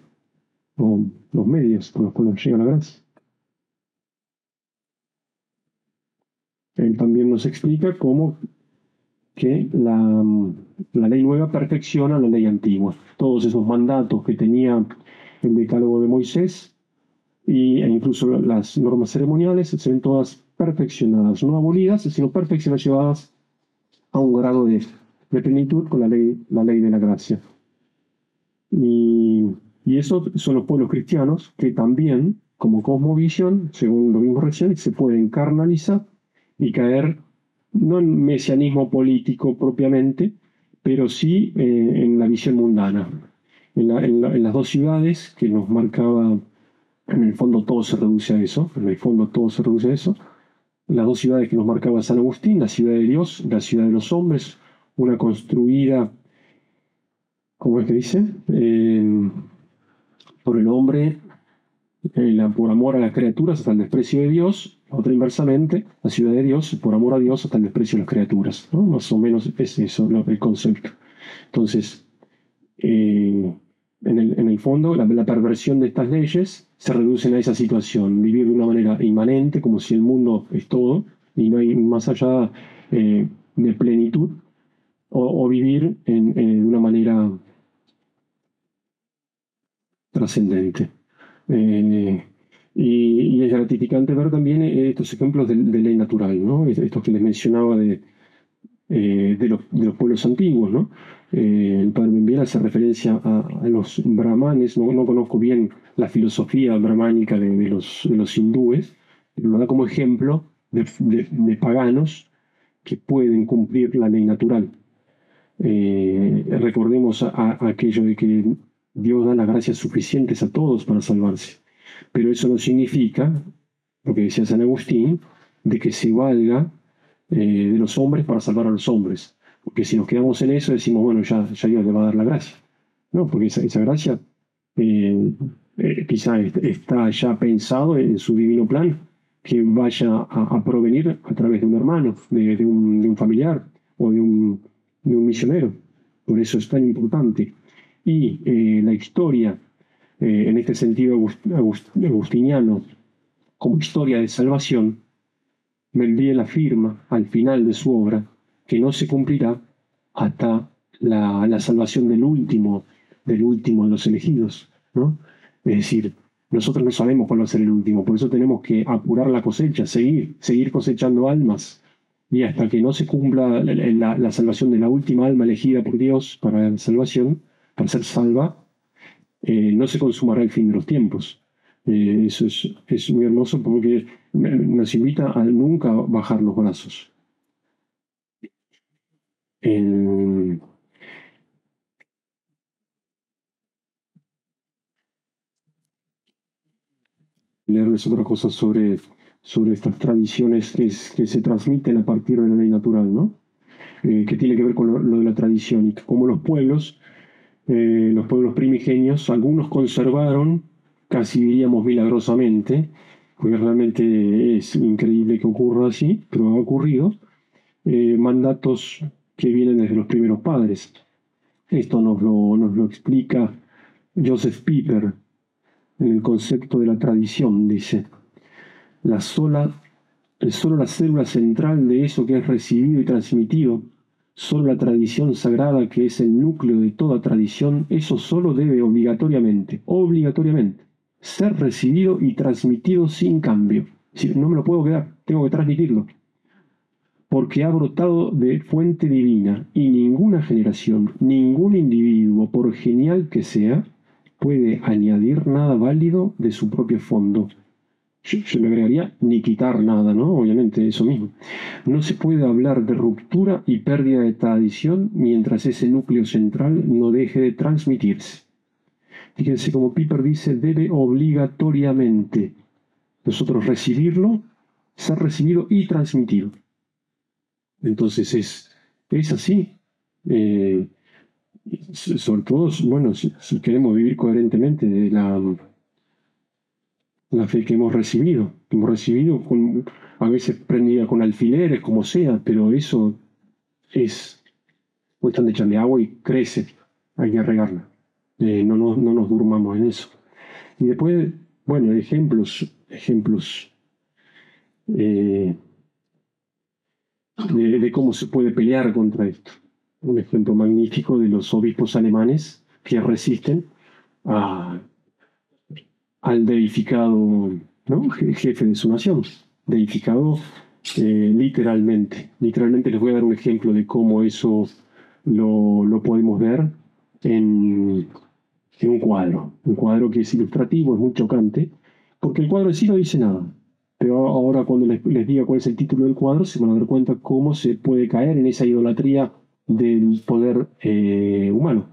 o los medios con los cuales llega la gracia. Él también nos explica cómo que la, ley nueva perfecciona la ley antigua. Todos esos mandatos que tenía el decálogo de Moisés y, e incluso las normas ceremoniales se ven todas perfeccionadas, no abolidas, sino perfeccionadas, llevadas a un grado de, plenitud con la ley, la ley de la gracia. Y, y eso son los pueblos cristianos que también, como cosmovisión, según lo mismo recién, se pueden carnalizar y caer no en mesianismo político propiamente, pero sí eh, en la visión mundana. En, las dos ciudades que nos marcaba, en el fondo todo se reduce a eso, en el fondo todo se reduce a eso, las dos ciudades que nos marcaba San Agustín, la ciudad de Dios, la ciudad de los hombres, una construida, ¿cómo es que dice? Eh, por el hombre, eh, por amor a las criaturas hasta el desprecio de Dios, otra inversamente, la ciudad de Dios, por amor a Dios, hasta el desprecio de las criaturas. ¿no? Más o menos es eso el concepto. Entonces, eh, en, el, fondo, la, perversión de estas leyes se reduce a esa situación, vivir de una manera inmanente, como si el mundo es todo, y no hay más allá eh, de plenitud, o, vivir de una manera trascendente. Eh, y, es gratificante ver también eh, estos ejemplos de, ley natural, ¿no? estos que les mencionaba de, eh, de, los, pueblos antiguos. ¿no? Eh, el padre Membiel hace referencia a, los brahmanes, no, no, conozco bien la filosofía brahmánica de, los, de los hindúes, pero lo da como ejemplo de, paganos que pueden cumplir la ley natural. recordemos a aquello de que Dios da las gracias suficientes a todos para salvarse. Pero eso no significa, lo que decía San Agustín, de que se valga eh, de los hombres para salvar a los hombres. Porque si nos quedamos en eso, decimos, bueno, ya, ya Dios le va a dar la gracia. No, porque esa, esa gracia eh, eh, quizá está ya pensado en su divino plan que vaya a, provenir a través de un hermano, de, un, familiar o de un, de un, misionero. Por eso es tan importante. Y la historia eh, en este sentido agustiniano, como historia de salvación, la afirma al final de su obra que no se cumplirá hasta la, salvación del último, del último de los elegidos, ¿no? Es decir, nosotros no sabemos cuál va a ser el último, por eso tenemos que apurar la cosecha, seguir, seguir cosechando almas. Y hasta que no se cumpla la, salvación de la última alma elegida por Dios para la salvación, para ser salva, eh, no se consumará el fin de los tiempos. Eh, eso es, muy hermoso porque nos invita a nunca bajar los brazos leerles otra cosa sobre, sobre estas tradiciones que, se transmiten a partir de la ley natural, ¿no? Eh, que tiene que ver con lo, de la tradición y cómo los pueblos, eh, los pueblos primigenios, algunos conservaron, casi diríamos milagrosamente, porque realmente es increíble que ocurra así, pero ha ocurrido, eh, mandatos que vienen desde los primeros padres. Esto nos lo, nos lo explica Joseph Pieper en el concepto de la tradición, dice. La sola, solo la célula central de eso que es recibido y transmitido, solo la tradición sagrada que es el núcleo de toda tradición, eso solo debe obligatoriamente, obligatoriamente, ser recibido y transmitido sin cambio. Si no me lo puedo quedar, tengo que transmitirlo. Porque ha brotado de fuente divina y ninguna generación, ningún individuo, por genial que sea, puede añadir nada válido de su propio fondo. Yo, le agregaría ni quitar nada, ¿no? Obviamente, eso mismo. No se puede hablar de ruptura y pérdida de tradición mientras ese núcleo central no deje de transmitirse. Fíjense como Piper dice, debe obligatoriamente nosotros recibirlo, ser recibido y transmitido. Entonces es, es así. Eh, sobre todo, bueno, si, queremos vivir coherentemente de la, la fe que hemos recibido, hemos recibido a veces prendida con alfileres, como sea, pero eso es cuestión de echarle agua y crece, hay que regarla. Eh, no, no, nos durmamos en eso. Y después, bueno, ejemplos, ejemplos eh, de cómo se puede pelear contra esto un ejemplo magnífico de los obispos alemanes que resisten al deificado jefe de su nación, deificado eh, literalmente. Literalmente les voy a dar un ejemplo de cómo eso lo, podemos ver en, un cuadro. Un cuadro que es ilustrativo, es muy chocante, porque el cuadro en sí no dice nada. Pero ahora cuando les, diga cuál es el título del cuadro, se van a dar cuenta cómo se puede caer en esa idolatría del poder eh, humano.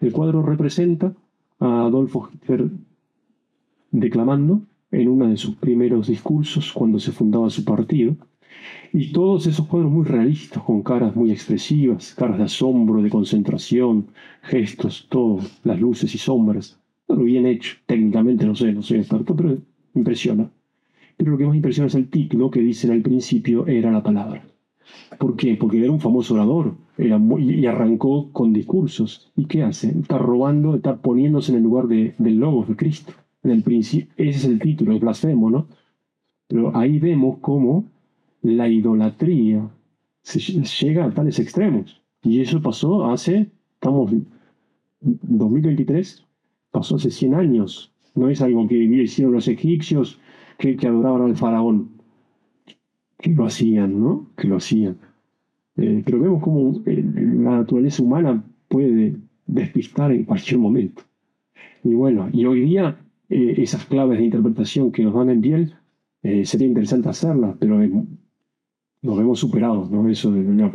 El cuadro representa a Adolfo Hitler declamando en uno de sus primeros discursos cuando se fundaba su partido. Y todos esos cuadros muy realistas, con caras muy expresivas, caras de asombro, de concentración, gestos, todo, las luces y sombras. Todo bien hecho, técnicamente no sé, no soy experto, pero impresiona. Pero lo que más impresiona es el título que dicen al principio era la palabra. ¿Por qué? Porque era un famoso orador y arrancó con discursos. ¿Y qué hace? Está robando, está poniéndose en el lugar de, del Logos de Cristo. En el ese es el título, es blasfemo, ¿no? Pero ahí vemos cómo la idolatría se llega a tales extremos. Y eso pasó hace, estamos en 2023, pasó hace 100 años. No es algo que hicieron los egipcios que, que adoraban al faraón que lo hacían, ¿no? Que lo hacían. Eh, pero vemos cómo eh, la naturaleza humana puede despistar en cualquier momento. Y bueno, y hoy día eh, esas claves de interpretación que nos dan en piel, sería interesante hacerlas, pero nos vemos superados, ¿no? Eso de,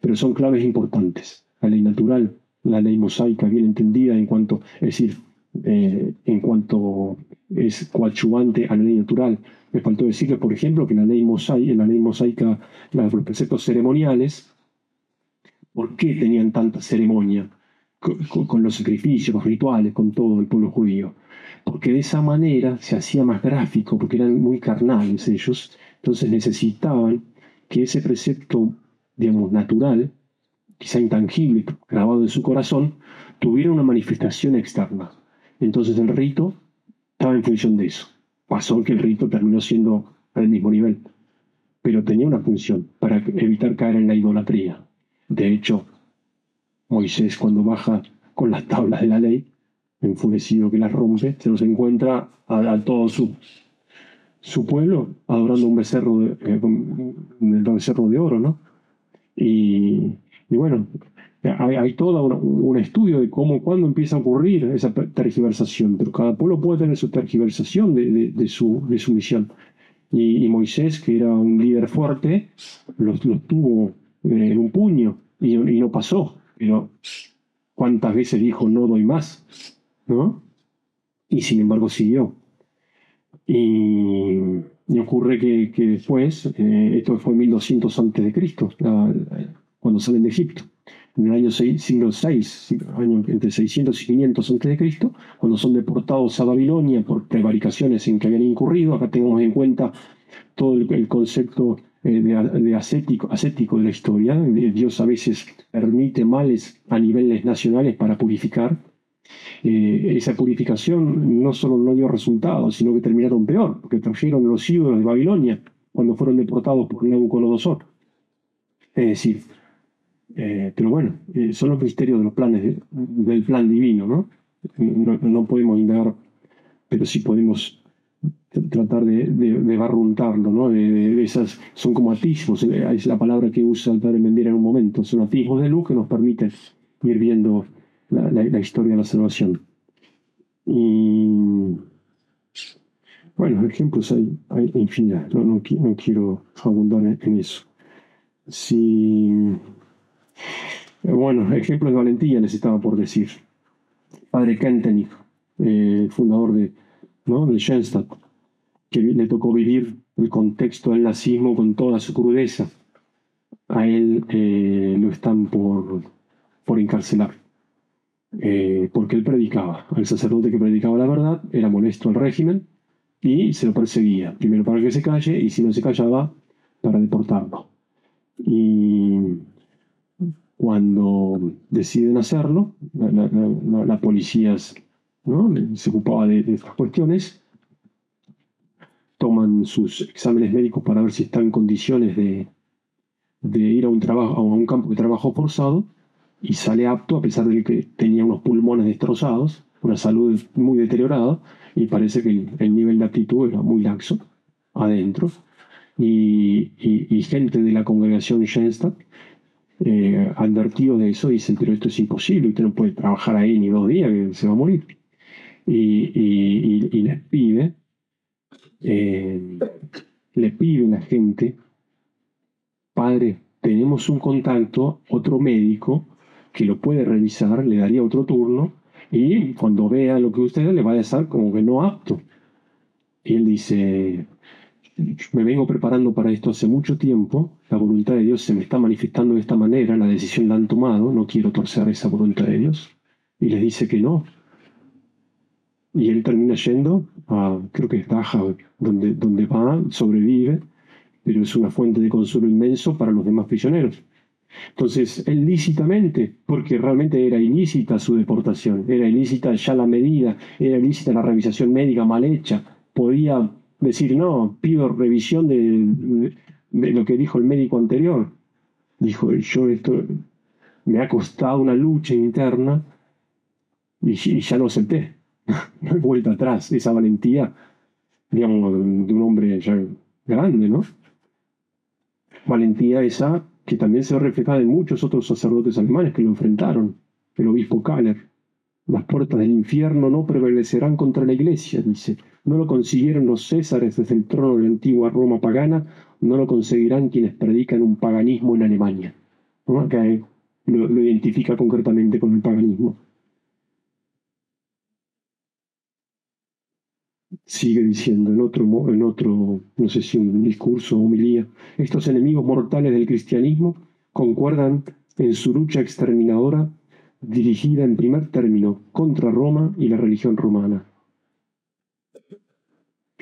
Pero son claves importantes. La ley natural, la ley mosaica bien entendida en cuanto, es decir, en cuanto es coadyuvante a la ley natural, me faltó decirles, por ejemplo, que la ley mosaica, la ley mosaica los preceptos ceremoniales, ¿por qué tenían tanta ceremonia con, los sacrificios, los rituales, con todo el pueblo judío? Porque de esa manera se hacía más gráfico, porque eran muy carnales ellos, entonces necesitaban que ese precepto, digamos, natural, quizá intangible, grabado en su corazón, tuviera una manifestación externa. Entonces el rito estaba en función de eso pasó que el rito terminó siendo al mismo nivel, pero tenía una función para evitar caer en la idolatría. De hecho, Moisés cuando baja con las tablas de la ley, enfurecido que las rompe, se los encuentra a, todo su, su pueblo adorando un becerro de, eh, un becerro de oro, ¿no? Y, bueno, hay, todo un, estudio de cómo, cuándo empieza a ocurrir esa tergiversación, pero cada pueblo puede tener su tergiversación de, su, de su misión. Y, Moisés, que era un líder fuerte, los, tuvo en un puño y, no pasó. Pero cuántas veces dijo no doy más, ¿no? Y sin embargo siguió. Y, ocurre que, después, eh, esto fue en 1200 antes de Cristo, cuando salen de Egipto en el año 6, siglo VI, año entre 600 y 500 a.C., cuando son deportados a Babilonia por prevaricaciones en que habían incurrido. Acá tenemos en cuenta todo el, concepto de, ascético, ascético de la historia. Dios a veces permite males a niveles nacionales para purificar. Eh, esa purificación no solo no dio resultados, sino que terminaron peor, porque trajeron los ídolos de Babilonia cuando fueron deportados por Nabucodonosor. Es decir, eh, pero bueno, eh, son los misterios de los planes del plan divino, ¿no? ¿no? podemos indagar, pero sí podemos tratar de, de, barruntarlo, ¿no? De, esas, son como atismos, eh, es la palabra que usa el padre Mendira en un momento, son atismos de luz que nos permiten ir viendo la, historia de la salvación. Y bueno, ejemplos hay, hay infinidad, no, no, quiero abundar en eso. Si bueno, ejemplos de valentía les estaba por decir. Padre Kentenich, eh, fundador de, ¿no? de Schoenstatt, que le tocó vivir el contexto del nazismo con toda su crudeza. A él eh, lo están por, por encarcelar, porque él predicaba. El sacerdote que predicaba la verdad era molesto al régimen y se lo perseguía, primero para que se calle y si no se callaba, para deportarlo. Y cuando deciden hacerlo, la, policía se ocupaba de, estas cuestiones, toman sus exámenes médicos para ver si está en condiciones de, ir a un, trabajo, a un campo de trabajo forzado y sale apto a pesar de que tenía unos pulmones destrozados, una salud muy deteriorada y parece que el, nivel de actitud era muy laxo adentro. Y, y gente de la congregación Schoenstatt eh, advertido de eso, dicen, pero esto es imposible, usted no puede trabajar ahí ni dos días, que se va a morir. Y, les pide, eh, le pide la gente, padre, tenemos un contacto, otro médico, que lo puede revisar, le daría otro turno, y cuando vea lo que usted le va a decir como que no apto. Y él dice, me vengo preparando para esto hace mucho tiempo, la voluntad de Dios se me está manifestando de esta manera, la decisión la han tomado, no quiero torcer esa voluntad de Dios. Y les dice que no. Y él termina yendo a, creo que es Dachau, donde, donde va, sobrevive, pero es una fuente de consuelo inmenso para los demás prisioneros. Entonces, él lícitamente, porque realmente era ilícita su deportación, era ilícita ya la medida, era ilícita la revisación médica mal hecha, podía decir, no, pido revisión de, lo que dijo el médico anterior. Dijo, yo esto me ha costado una lucha interna y, ya lo acepté. no vuelta atrás. Esa valentía, digamos, de un hombre ya grande, ¿no? Valentía esa que también se ve reflejada en muchos otros sacerdotes alemanes que lo enfrentaron. El obispo Kahler. Las puertas del infierno no prevalecerán contra la iglesia, dice. No lo consiguieron los césares desde el trono de la antigua Roma pagana, no lo conseguirán quienes predican un paganismo en Alemania. ¿no? Acá lo, identifica concretamente con el paganismo. Sigue diciendo en otro, en otro, no sé si un discurso o homilía, estos enemigos mortales del cristianismo concuerdan en su lucha exterminadora dirigida en primer término contra Roma y la religión romana.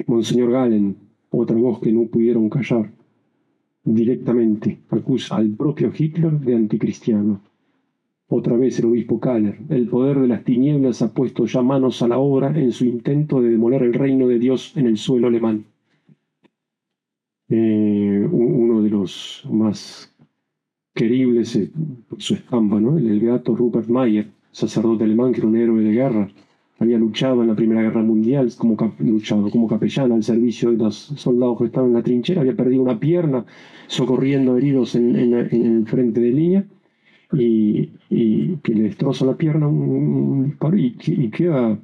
Monseñor Galen, otra voz que no pudieron callar, directamente acusa al propio Hitler de anticristiano. Otra vez el obispo Kahler, el poder de las tinieblas ha puesto ya manos a la obra en su intento de demoler el reino de Dios en el suelo alemán. Eh, uno de los más querible su estampa, ¿no? El, beato Rupert Mayer, sacerdote alemán que era un héroe de guerra, había luchado en la Primera Guerra Mundial, como luchado como capellán al servicio de los soldados que estaban en la trinchera, había perdido una pierna socorriendo heridos en, el frente de línea y, que le destroza la pierna un, y, queda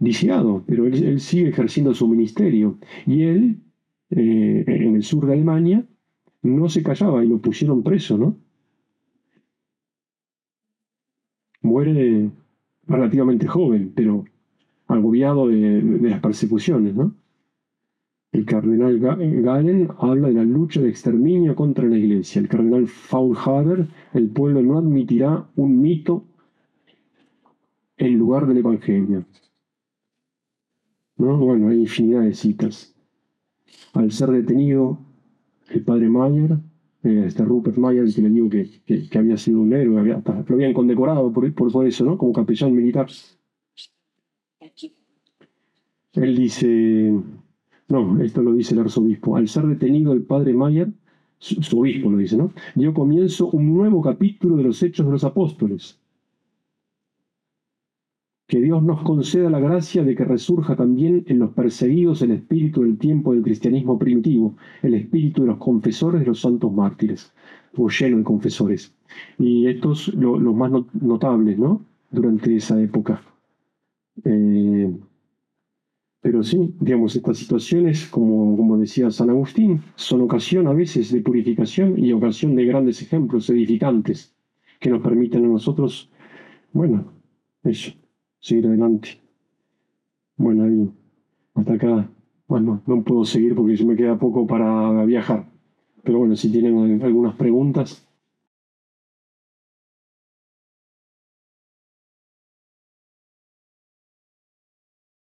lisiado, pero él, sigue ejerciendo su ministerio. Y él, eh, en el sur de Alemania, no se callaba y lo pusieron preso, ¿no? Muere relativamente joven, pero agobiado de, las persecuciones, ¿no? El cardenal Galen habla de la lucha de exterminio contra la iglesia. El cardenal Faulhaber, el pueblo no admitirá un mito en lugar del evangelio. ¿No? Bueno, hay infinidad de citas. Al ser detenido, el padre Mayer, eh, este Rupert Mayer, que le digo que, había sido un héroe, había, lo habían condecorado por, por, por eso, ¿no? Como capellán militar. Él dice, no, esto lo dice el arzobispo, al ser detenido el padre Mayer, su, obispo lo dice, ¿no? Dio comienzo un nuevo capítulo de los hechos de los apóstoles. Que Dios nos conceda la gracia de que resurja también en los perseguidos el espíritu del tiempo del cristianismo primitivo, el espíritu de los confesores de los santos mártires, o lleno de confesores. Y estos los más notables, ¿no? Durante esa época. Eh, pero sí, digamos, estas situaciones, como, como decía San Agustín, son ocasión a veces de purificación y ocasión de grandes ejemplos edificantes que nos permiten a nosotros, bueno, eso, seguir adelante. Bueno, ahí, hasta acá, bueno, no puedo seguir porque se me queda poco para viajar. Pero bueno, si tienen algunas preguntas.